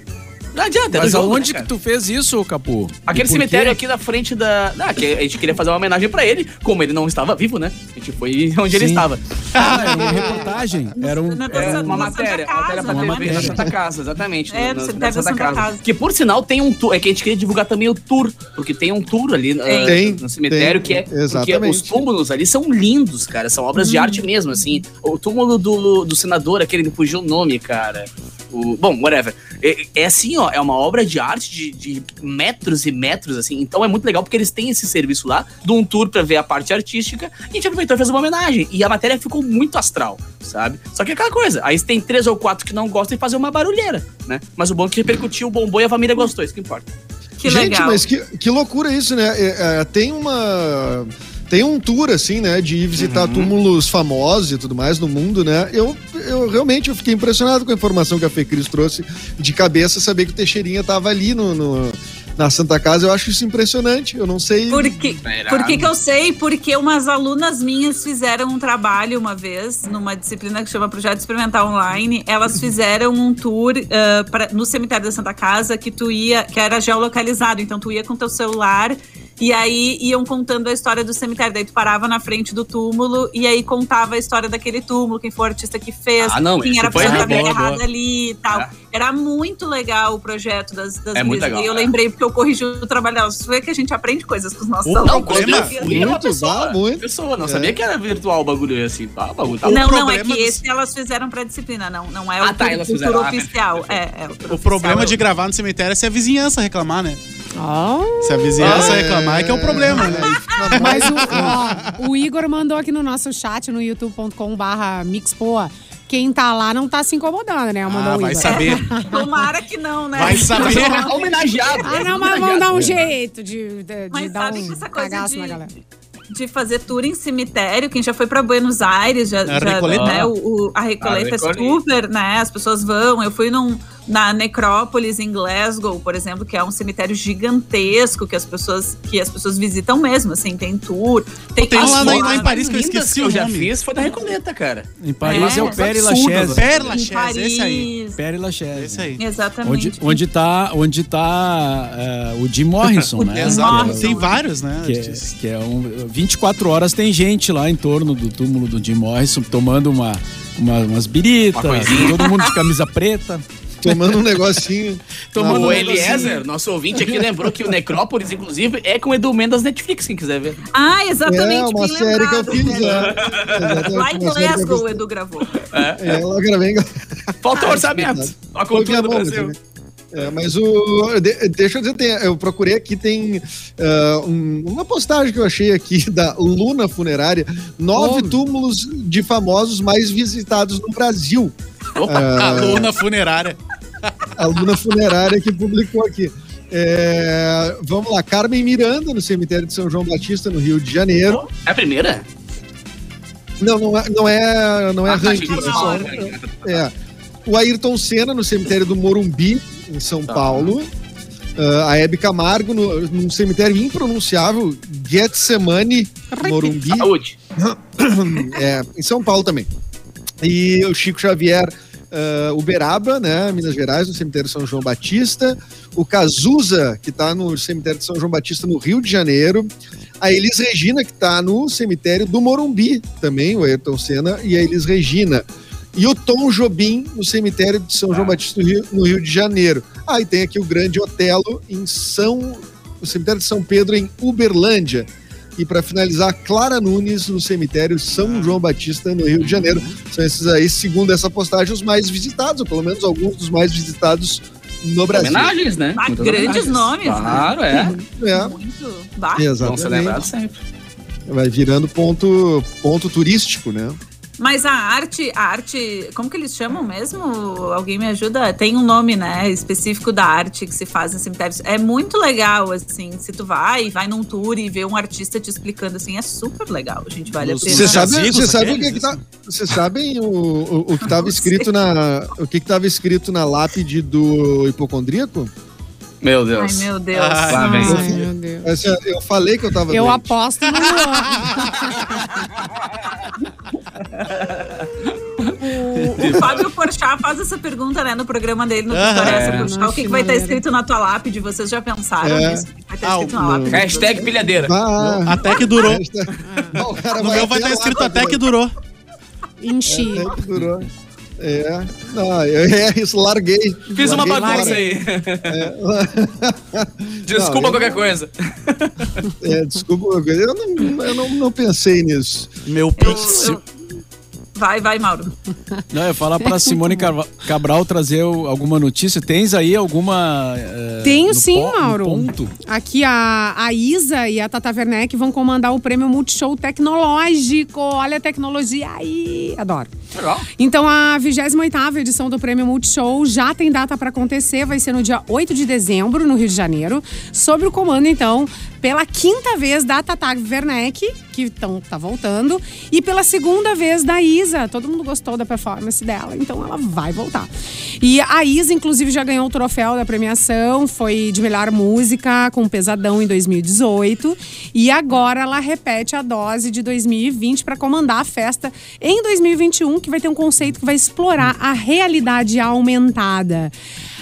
não adianta. era
Mas
jogo,
aonde
né,
que tu fez isso, Capu?
Aquele cemitério aqui na frente da. Ah, que a gente queria fazer uma homenagem pra ele, como ele não estava vivo, né? A gente foi onde ele
Sim.
estava.
Ah, era uma reportagem. Era um.
Na-
É, uma
Santa
matéria,
Casa,
uma matéria pra
né?
TV na Santa Casa, exatamente.
É,
no-
no
na-
da Santa Casa.
Que por sinal tem um tour, é que a gente queria divulgar também o tour, porque tem um tour ali ah,
Tem,
no cemitério
tem,
que é.
exatamente.
Porque os túmulos ali são lindos, cara, são obras de arte mesmo, assim. O túmulo do, do senador, aquele que fugiu o nome, cara. O, bom, whatever. É, é assim, ó, é uma obra de arte de, de metros e metros, assim. Então é muito legal porque eles têm esse serviço lá, de um tour pra ver a parte artística, e a gente aproveitou e fez uma homenagem. E a matéria ficou muito astral, sabe? Só que é aquela coisa, aí tem três ou quatro que não gostam e fazem uma barulheira, né? Mas o bom é que repercutiu, bombou e a família gostou, isso que importa.
Que
Gente,
legal.
mas que, que loucura isso, né? É, é, tem uma. Tem um tour, assim, né? De ir visitar túmulos famosos e tudo mais no mundo, né? Eu, eu realmente eu fiquei impressionado com a informação que a Fê Cris trouxe de cabeça, saber que o Teixeirinha tava ali no, no- na Santa Casa. Eu acho isso impressionante. Eu não sei.
Por que, por que, que eu sei? Porque umas alunas minhas fizeram um trabalho uma vez, numa disciplina que chama Projeto Experimental Online. Elas fizeram um tour ah, pra- no cemitério da Santa Casa que tu ia, que era geolocalizado. Então tu ia com teu celular e aí iam contando a história do cemitério. Daí tu parava na frente do túmulo e aí contava a história daquele túmulo, quem foi o artista que fez,
Ah, não,
quem era a
foi
pessoa que estava enterrada ali e tal.
É.
Era muito legal o projeto das, das
É muito legal,
E eu
é.
lembrei porque eu corrigi o trabalho delas. Você vê que a gente aprende coisas com os nossos
Opa,
alunos.
Não,
problema-
era uma
muito,
pessoa.
muito.
Pessoa, não
É.
sabia que era virtual o bagulho assim. Ah, o bagulho tá
O
não, não, é que
dos-
esse elas fizeram pra disciplina, não. Não é
Ah,
o
tá,
tour,
elas
o tour
fizeram. Ah,
oficial.
perfeito,
É, é, o
O problema
oficial.
de gravar no cemitério é se a vizinhança reclamar, né?
Oh.
Se a vizinhança reclamar é que é o problema, né?
Mas o, ó, o Igor mandou aqui no nosso chat no youtube.com/barra mixpoa. Quem tá lá não tá se incomodando, né? Mandou
Ah, vai
Igor.
saber.
Tomara que não, né?
Vai saber.
Homenageado.
Ah, não, mas vamos dar um jeito de, de, de
Mas
dar
sabe
um
que essa coisa
cagaço
de-
na galera.
de fazer tour em cemitério, quem já foi pra Buenos Aires, já, já
Recoleta.
né, o, o- a Recoleta é super, né? As pessoas vão. Eu fui num, na Necrópolis em Glasgow, por exemplo, que é um cemitério gigantesco que as pessoas que as pessoas visitam mesmo, assim, tem tour, tem
Tem lá,
as
lá em Paris que eu esqueci
eu
o
já
nome.
fiz foi da Recoleta, cara.
Em Paris é,
É,
o Père Lachaise.
Père Lachaise, esse aí.
Père Lachaise.
Esse aí.
Exatamente.
Onde, onde tá, onde tá é, o Jim Morrison, né?
Exato. Tem vários, né?
Que é, que é um, 24 horas tem gente lá em torno do túmulo do Jim Morrison tomando uma, uma- umas biritas,
Uma
todo mundo de camisa preta.
Tomando um negocinho.
Tomando
O
um
Eliezer, nosso ouvinte aqui, lembrou que o Necrópolis, inclusive, é com o Edu Mendes Netflix, quem quiser ver.
Ah,
É
exatamente.
uma
bem
série que eu
lembrado.
fiz. É. Exatamente,
Lá em
uma eu
Glasgow, o. Edu gravou.
É, ela gravei em
Faltou orçamento. A
Foi
cultura do
mão,
Brasil.
mas, é, mas o. de- deixa eu dizer, tem- eu procurei aqui, tem ah, um- uma postagem que eu achei aqui da Luna Funerária: nove
Como?
túmulos de famosos mais visitados no Brasil.
Opa,
Ah,
funerária.
a Luna Funerária que publicou aqui. É, vamos lá, Carmen Miranda, no cemitério de São João Batista, no Rio de Janeiro.
é a primeira?
Não, não é, não é, não é
Ah, tá,
ranking.
achei que
é só-
fosse-
É. O Ayrton Senna no cemitério do Morumbi, em São
Tá.
Paulo. Ah, a Hebe Camargo no, num cemitério impronunciável, Getsemane, Morumbi,
Saúde.
é, em São Paulo também. E o Chico Xavier, ah, Uberaba, né, Minas Gerais, no cemitério São João Batista. O Cazuza, que está no cemitério de São João Batista, no Rio de Janeiro. A Elis Regina, que está no cemitério do Morumbi, também, o Ayrton Senna e a Elis Regina. E o Tom Jobim, no cemitério de São João Batista, no Rio, no Rio de Janeiro. Aí tem aqui o Grande Otelo, em São. O cemitério de São Pedro, em Uberlândia. E para finalizar, Clara Nunes, no cemitério São João Batista, no Rio de Janeiro. São esses aí, segundo essa postagem, os mais visitados, ou pelo menos alguns dos mais visitados no Brasil.
Homenagens, né?
Ah, grandes
homenagens.
nomes, né?
Claro, é.
É,
Muito. Bah.
Vão ser
exatamente.
lembrados sempre.
Vai virando ponto, ponto turístico, né?
Mas a arte, a arte, como que eles chamam mesmo? Alguém me ajuda? Tem um nome, né, específico da arte que se faz em cemitérios. É muito legal, assim, se tu vai, vai num tour e vê um artista te explicando, assim, é super legal, a gente vale a pena.
Você sabe, você sabe o que, que tá. Vocês sabem o, o, o que estava escrito na. O que estava escrito na lápide do hipocondríaco?
Meu
Ai,
Deus.
meu Deus.
Ah,
Lá vem.
Ai, meu Deus.
Eu falei que eu tava
Eu
doente.
aposto no.
O, o Fábio Porchat faz essa pergunta, né, no programa dele, no
Aham.
Vitória
É.
O que, que vai estar escrito na tua lápide? Vocês já pensaram
É.
nisso? O que vai estar
Ah,
escrito na lápide? de
Hashtag pilhadeira.
Ah,
Até que durou.
Cara
No meu vai estar escrito até que durou.
Enchi.
Até que durou. É, não, é isso, larguei.
Fiz uma
Larguei
bagunça
fora.
aí. Desculpa
Não, eu-
qualquer coisa.
É, desculpa, eu, não, eu não, não pensei nisso.
Meu
Eu- eu- Vai, vai, Mauro.
Não, eu ia falar pra Simone Carva- Cabral trazer alguma notícia. Tens aí alguma. eh,
Tenho
no
sim,
po- no
Mauro.
ponto?
Aqui a, a Isa e a Tata Werneck vão comandar o prêmio Multishow Tecnológico. Olha a tecnologia aí. Adoro. Então, a 28ª edição do Prêmio Multishow já tem data para acontecer, vai ser no dia 8 de dezembro, no Rio de Janeiro, sob o comando, então, pela quinta vez da Tata Werneck, que tão, tá voltando, e pela segunda vez da Isa. Todo mundo gostou da performance dela, então ela vai voltar. E a Isa, inclusive, já ganhou o troféu da premiação, foi de melhor música com Pesadão em 2018, e agora ela repete a dose de 2020 para comandar a festa em 2021, que vai ter um conceito que vai explorar a realidade aumentada.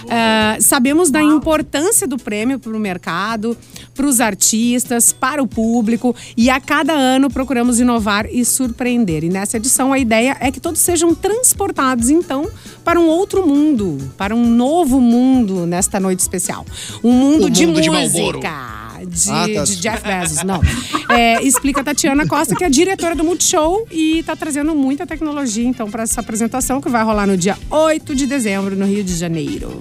Ah, sabemos da importância do prêmio para o mercado, para os artistas, para o público e a cada ano procuramos inovar e surpreender. E nessa edição a ideia é que todos sejam transportados então para um outro mundo, para um novo mundo nesta noite especial. Um mundo,
O
de
mundo de
música. De,
Ah, tá.
de Jeff Bezos, não. É, explica a Tatiana Costa, que é a diretora do Multishow e está trazendo muita tecnologia, então, para essa apresentação que vai rolar no dia 8 de dezembro, no Rio de Janeiro.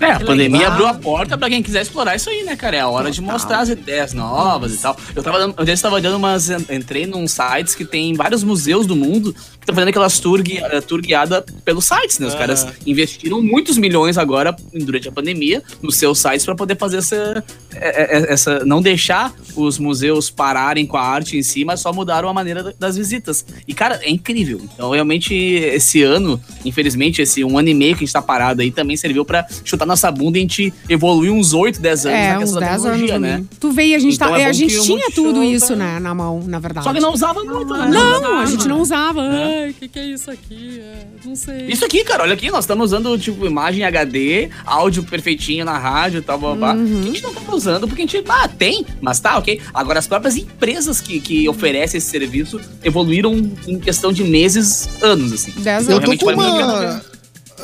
É, a pandemia abriu a porta pra quem quiser explorar isso aí, né, cara? É a hora de mostrar as ideias novas e tal. Eu tava dando, eu estava dando umas. Entrei num sites que tem vários museus do mundo estão fazendo aquelas tour, gui- eh, tour guiada pelos sites, né? Os
Ah.
caras investiram muitos milhões agora, durante a pandemia, nos seus sites pra poder fazer essa, eh, eh, essa. Não deixar os museus pararem com a arte em si, mas só mudaram a maneira da- das visitas. E, cara, é incrível. Então, realmente, esse ano, infelizmente, esse um ano e meio que a gente tá parado aí, também serviu pra chutar nossa bunda e a gente evoluir uns 8, 10 anos
É,
na
uns
questão da
10 anos
tecnologia,
também.
né?
Tu veio, a gente,
Então
tá,
é
a gente tinha tudo
tá-
isso, né, na mão, na verdade.
Só que não usava muito, né?
Não, a gente não usava.
É.
Ai, o que, que é isso aqui? É, não sei.
Isso aqui, cara, olha aqui, nós estamos usando, tipo, imagem HD, áudio perfeitinho na rádio e tal, blá, blá.
Uhum.
A gente não tá usando porque a gente, ah, tem, mas tá, ok. Agora, as próprias empresas que, que oferecem esse serviço evoluíram em questão de meses, anos, assim.
10
Eu
anos.
tô
realmente
com uma.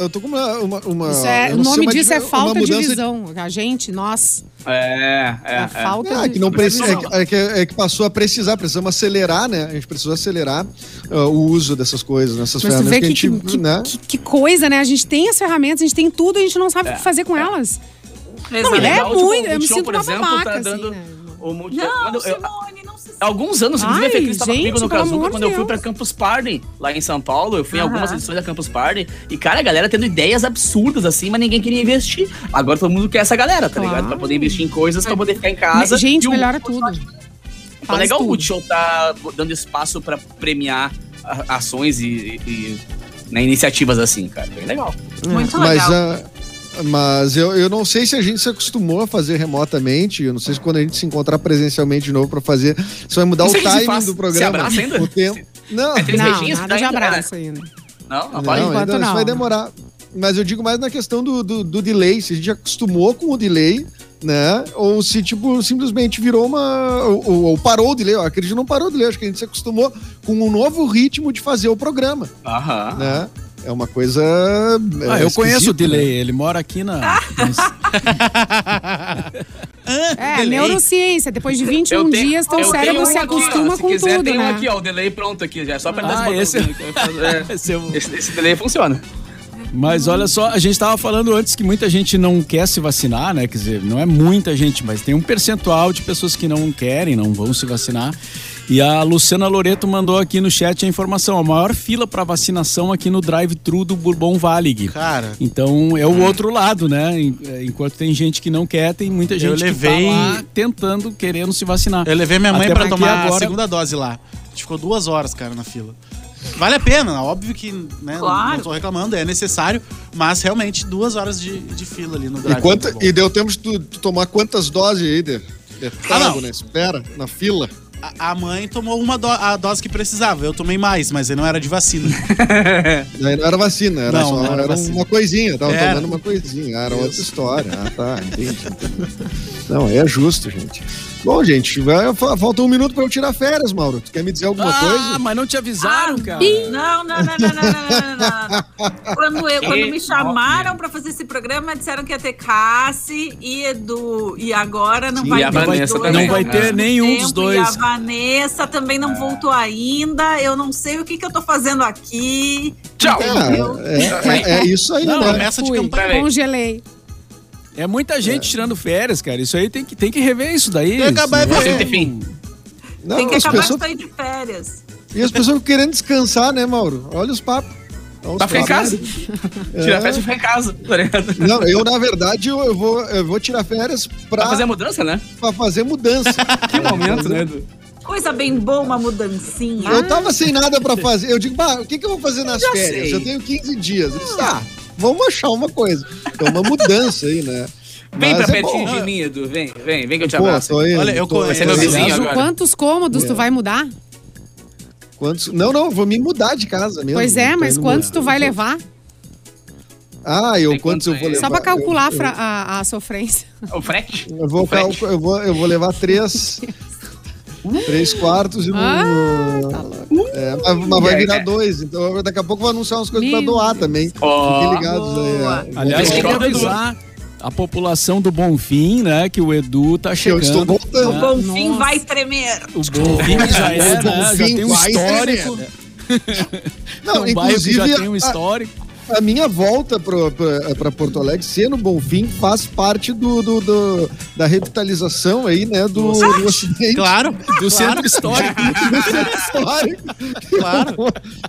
Eu tô com uma. uma, uma
Isso é, o nome disso é
diver- uma
falta de visão. A gente, nós,
É, é,
a
é.
falta
Ah,
de
que não precisa, é,
visão.
que, é, que, é que passou a precisar, precisamos acelerar, né? A gente precisou acelerar ah, o uso dessas coisas, nessas
Mas
ferramentas
vê
que a
que,
gente,
que,
né?
que- que coisa, né? A gente tem as ferramentas, a gente tem tudo, a gente não sabe o que fazer com elas. Não, é
legal, tipo,
muito,
o
eu me sinto
por
uma
exemplo,
babaca,
tá
assim,
dando-
né?
O Multishow-
Não, Simone,
Alguns anos,
Ai,
inclusive, a Fê Cris estava
gente,
comigo no
amor
quando
de
eu fui pra
Deus.
Campus Party, lá em São Paulo. Eu fui em
Aham.
algumas edições da Campus Party. E, cara, a galera tendo ideias absurdas assim, mas ninguém queria investir. Agora todo mundo quer essa galera, tá
Claro.
ligado? Pra poder investir em coisas, pra poder ficar em casa.
Gente,
E o-
melhora tudo.
Então,
Faz
legal o
tudo.
Multishow tá dando espaço pra premiar a- ações e, e- né, iniciativas assim, cara. Bem legal.
Muito
Mas,
legal.
ah, mas eu, eu não sei se a gente se acostumou a fazer remotamente. Eu não sei se quando a gente se encontrar presencialmente de novo pra fazer, isso vai mudar
Não
o
se
timing
faz.
do
Se
programa.
abraça ainda?
O tempo. Não,
É
Não,
beijinhos,
nada de abraço ainda.
Não, não,
não,
enquanto
ainda, isso
não.
vai demorar. Mas eu digo mais na questão do, do, do delay, se a gente acostumou com o delay, né? Ou se, tipo, simplesmente virou uma. Ou, ou- ou parou o delay. Eu acredito que não parou o delay, acho que a gente se acostumou com um novo ritmo de fazer o programa,
Aham.
né? É uma coisa.
Ah,
é,
eu conheço o
né?
Delay, ele mora aqui na.
É, neurociência. Depois de 21
Eu tenho-
dias, teu
eu
cérebro se
um aqui, ó.
acostuma
Se
com
quiser,
tudo,
tem um
né?
aqui, ó, o delay pronto aqui, já é só apertar
Ah,
esse
esse-
botãozinho. É.
Esse é o-
Esse, esse delay funciona.
Mas olha só, a gente estava falando antes que muita gente não quer se vacinar, né? Quer dizer, não é muita gente, mas tem um percentual de pessoas que não querem, não vão se vacinar. E a Luciana Loreto mandou aqui no chat a informação: a maior fila para vacinação aqui no drive-thru do Bourbon Valley.
Cara,
Então é o outro lado, né? É, Enquanto tem gente que não quer, tem muita gente
levei-
que tá lá tentando, querendo se vacinar.
eu levei minha mãe
porque
tomar a
agora-
segunda dose lá. A gente ficou duas horas, cara, na fila. Vale a pena, óbvio que né,
Claro.
não tô reclamando, é necessário, mas realmente duas horas de, de fila ali no
E,
drive.
quanta,
muito bom.
e deu tempo de tu, tu tomar quantas doses aí de, de
Ah, não.
trago, né? Espera, na fila.
A, mãe tomou uma do- a dose que precisava, eu tomei mais, mas aí não era de vacina.
Daí não era vacina, era
Não,
só
não era
era
vacina.
uma coisinha, tava
Era.
tomando uma coisinha, era outra história. Ah, tá, entendi. Não, é justo, gente. Bom, gente, falta um minuto pra eu tirar férias, Mauro. Tu quer me dizer alguma
ah,
coisa?
Ah, mas não te avisaram, ah, cara.
Não, não, não, não, não, não, não, Quando, eu, quando é, me chamaram pra fazer esse programa, disseram que ia ter Cassi e Edu. E agora não
Sim,
vai ter.
Vanessa
dois,
não vai ter nenhum dos dois.
E a Vanessa também não ah. voltou ainda. Eu não sei o que, que eu tô fazendo aqui.
Tchau!
É, é, é, isso aí,
não,
né?
Promessa de campanha.
Congelei.
É muita gente tirando férias, cara. Isso aí tem que, tem que rever isso daí.
Tem que acabar
Esse negócio
de
é-
fim.
Não,
Tem que acabar
pessoas,
de sair de férias.
e as pessoas querendo descansar, né, Mauro? Olha os papos. Olha os
Pra ficar em
papos.
casa.
É.
Tira a festa e ficar em casa, tá ligado?
Não, eu, na verdade, eu, eu vou, eu vou tirar férias pra,
Pra fazer a mudança, né?
pra fazer mudança.
Que momento, né? Edu?
Coisa bem boa, uma mudancinha.
Eu tava sem nada pra fazer. Eu digo, bah, o que, que eu vou fazer nas
Já
férias?
sei.
Eu tenho 15 dias. Eu disse, ah, vamos achar uma coisa. Então, uma mudança aí, né?
Vem
Mas
pra
é
pertinho
bom.
de mim, Edu. Vem, vem, vem que eu te
Pô,
abraço.
tô indo,
Olha, eu
tô-
conheço-
Você é meu vizinho agora.
Quantos cômodos tu
É.
vai mudar?
Quantos? Não, não, vou me mudar de casa mesmo.
Pois é,
Tô
mas
indo
quantos
mudar.
tu vai levar?
Ah, eu
Tem
quantos eu vou
aí?
levar?
Só pra calcular a, fra- a, a sofrência.
O frete?
eu, vou,
o frete.
eu, vou, eu vou levar três. três quartos e um.
Ah, tá
é, mas, mas vai
aí,
virar
né?
dois. Então daqui a pouco eu vou anunciar umas coisas pra
Meu
doar também.
Ó.
Fiquem ligados
Boa.
aí. é.
Aliás,
levar.
avisar a população do Bonfim, né? Que o Edu tá
Que eu
chegando.
estou voltando.
O? Bonfim
Nossa.
vai tremer.
O Bonfim já é, né?
O
Já
Bonfim
tem um histórico.
tremer.
É
Não,
um bairro que já
inclusive,
tem um
a-
histórico.
A minha volta para Porto Alegre, ser no Bonfim, faz parte do, do- do- da revitalização aí, né, do, do Ocidente.
Claro,
Do centro histórico.
Do centro histórico.
claro.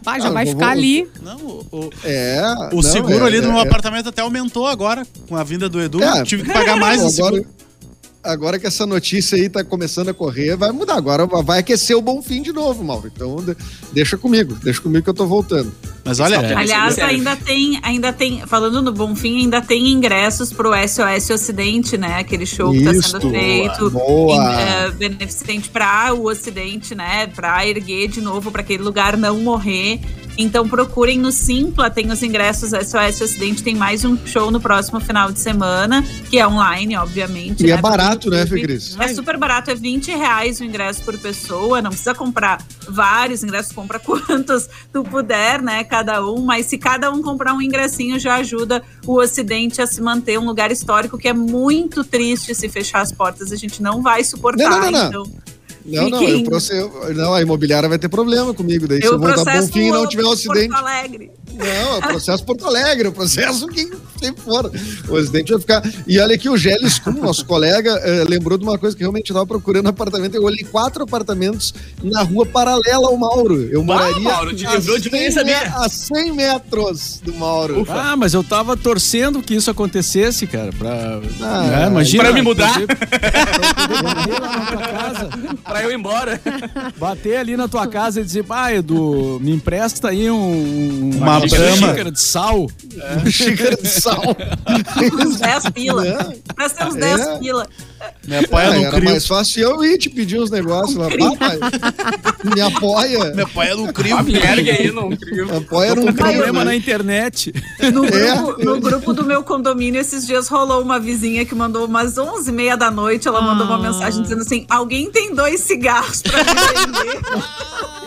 Pá, já
Ah,
vai
vou-
ficar
vou-
ali.
Não, o, o-
É.
o
não,
seguro
é-
ali do
é-
meu
é-
apartamento até aumentou agora, com a vinda do Edu.
É.
Tive que pagar mais no
agora,
seguro.
agora que essa notícia aí tá começando a correr, vai mudar. Agora vai aquecer o Bonfim de novo, Mauro. Então de- deixa comigo, deixa comigo que eu tô voltando.
Mas olha,
É.
Aliás, ainda tem, ainda tem, falando no Bonfim, ainda tem ingressos pro SOS Ocidente, né? Aquele show que tá
Isso,
sendo feito.
boa.
em, eh, beneficente para o Ocidente, né? Para erguer de novo, para aquele lugar não morrer. Então procurem no Simpla, tem os ingressos SOS Acidente, tem mais um show no próximo final de semana, que é online, obviamente.
E é
né,
barato,
pelo
né,
YouTube.
Fê Cris?
É super barato, é 20 reais o ingresso por pessoa. Não precisa comprar vários ingressos, compra quantos tu puder, né? Cada um. Mas se cada um comprar um ingressinho, já ajuda o Ocidente a se manter um lugar histórico que é muito triste se fechar as portas. A gente não vai suportar.
Não, não, não, não.
Então,
Não, não, eu processo, não, a imobiliária vai ter problema comigo. Daí, se eu voltar bom fim e não tiver um acidente.
Porto Alegre.
Não, é o processo Porto Alegre, é o processo quem, quem for. O acidente vai ficar. E olha aqui, o Gélis Kuhn, nosso colega, eh, lembrou de uma coisa que realmente eu estava procurando apartamento. Eu olhei quatro apartamentos na rua paralela ao Mauro. Eu moraria
Mauro, te
a,
lembrou de mim,
100
sabia?
me- a 100 metros do Mauro.
Ah, mas eu tava torcendo que isso acontecesse, cara. Pra,
Ah,
né, imagina.
pra me mudar.
pra na tua casa,
Pra eu ir embora.
bater ali na tua casa e dizer, pai, Edu, me empresta aí um,
Uma
xícara-
brama.
xícara de sal.
Uma xícara de sal.
Uns 10 pila.
Né?
Pra ser uns
É.
10 pila.
Me apoia
Ah,
no
era
CRIO.
mais fácil eu ir te pedir uns negócios lá. Ah, pai, me apoia.
Me apoia no CRIO.
Merda aí, não crio.
Me apoia num
com problema
problema
na internet.
No
É.
grupo, no grupo do meu condomínio, esses dias rolou uma vizinha que mandou umas 11 e meia da noite. Ela mandou uma
Ah.
mensagem dizendo assim: Alguém tem dois cigarros pra me vender?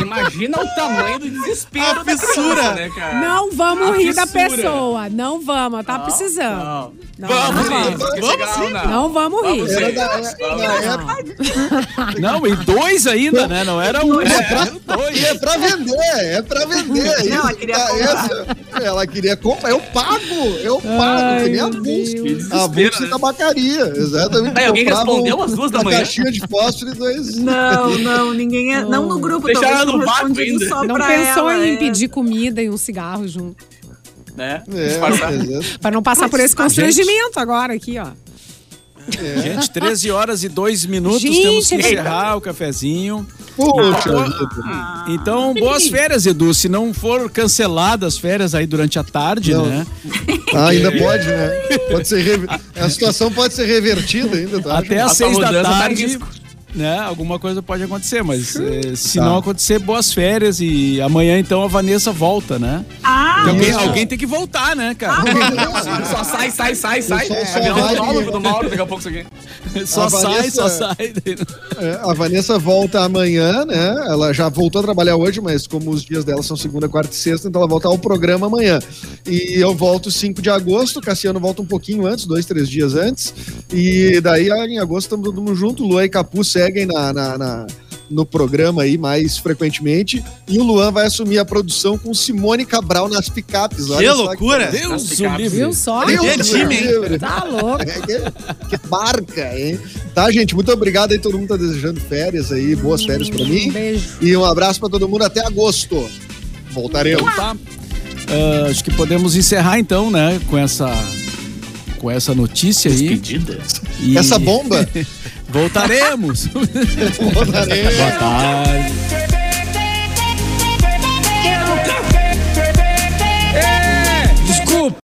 Imagina o tamanho do desespero
A
da criança,
fissura.
né, cara?
Não vamos
A
rir da
fissura.
pessoa. Não vamos, tá precisando.
Não.
Não,
Vamos,
não
rir.
vamos.
Que legal, não.
Não vamos rir.
Vamos rir.
da, da
rir.
época.
Não, e dois ainda, né? Não era um,
É pra,
dois.
é pra vender, é pra vender.
Não, ela queria
tá-
comprar.
essa- ela queria comprar. Eu pago, eu pago. que nem a.
Deus.
A e
né?
tabacaria. Exatamente.
Aí, alguém respondeu
um-
às duas da
uma
manhã?
caixinha de fósforo e dois.
Não, não, ninguém. É, não no grupo,
Deixaram ela no vácuo ainda.
só
Não pensou
ela,
em
é.
pedir comida e um cigarro junto.
Né?
É.
Pra não passar por esse constrangimento agora aqui, ó.
Gente, 13 horas e 2 minutos,
Gente,
temos que
é verdade.
encerrar o cafezinho.
Poxa,
Ah,
vida.
Então, boas férias, Edu. Se não for canceladas as férias aí durante a tarde,
Não.
né?
Ah, ainda pode, né? Pode ser rever- A situação pode ser revertida ainda, tá?
Até às
tua
6 da
tá
tarde,
risco.
Né? Alguma coisa pode acontecer, mas eh, se
Tá.
não acontecer, boas férias. E amanhã, então, a Vanessa volta, né?
Ah,
alguém,
Isso.
alguém tem que voltar, né, cara?
Só sai, sai, sai, sai.
só-
Vai
só
virar
vai-
monólogo do Mauro daqui a pouco isso aqui.
só
A
sai,
Vanessa-
só sai.
É, a Vanessa volta amanhã, né? Ela já voltou a trabalhar hoje, mas como os dias dela são segunda, quarta e sexta, então ela volta ao programa amanhã. E eu volto 5 de agosto, o Cassiano volta um pouquinho antes, dois, três dias antes. E daí em agosto estamos todo mundo junto. Luan e Capu seguem na, na- na- no programa aí mais frequentemente. E o Luan vai assumir a produção com Simone Cabral nas picapes.
Que
Olha só
loucura!
Deus o livre.
Viu só?
Deus
Que time, hein?
Tá louco.
É, que, que barca, hein? Tá, gente? Muito obrigado aí. Todo mundo tá desejando férias aí. Boas férias pra
Um
mim.
beijo.
E um abraço pra todo mundo até agosto. Voltaremos.
Então tá. Ah, acho que podemos encerrar então, né, com essa com essa notícia aí.
Despedida.
E
Essa bomba.
Voltaremos.
Voltaremos.
Boa tarde.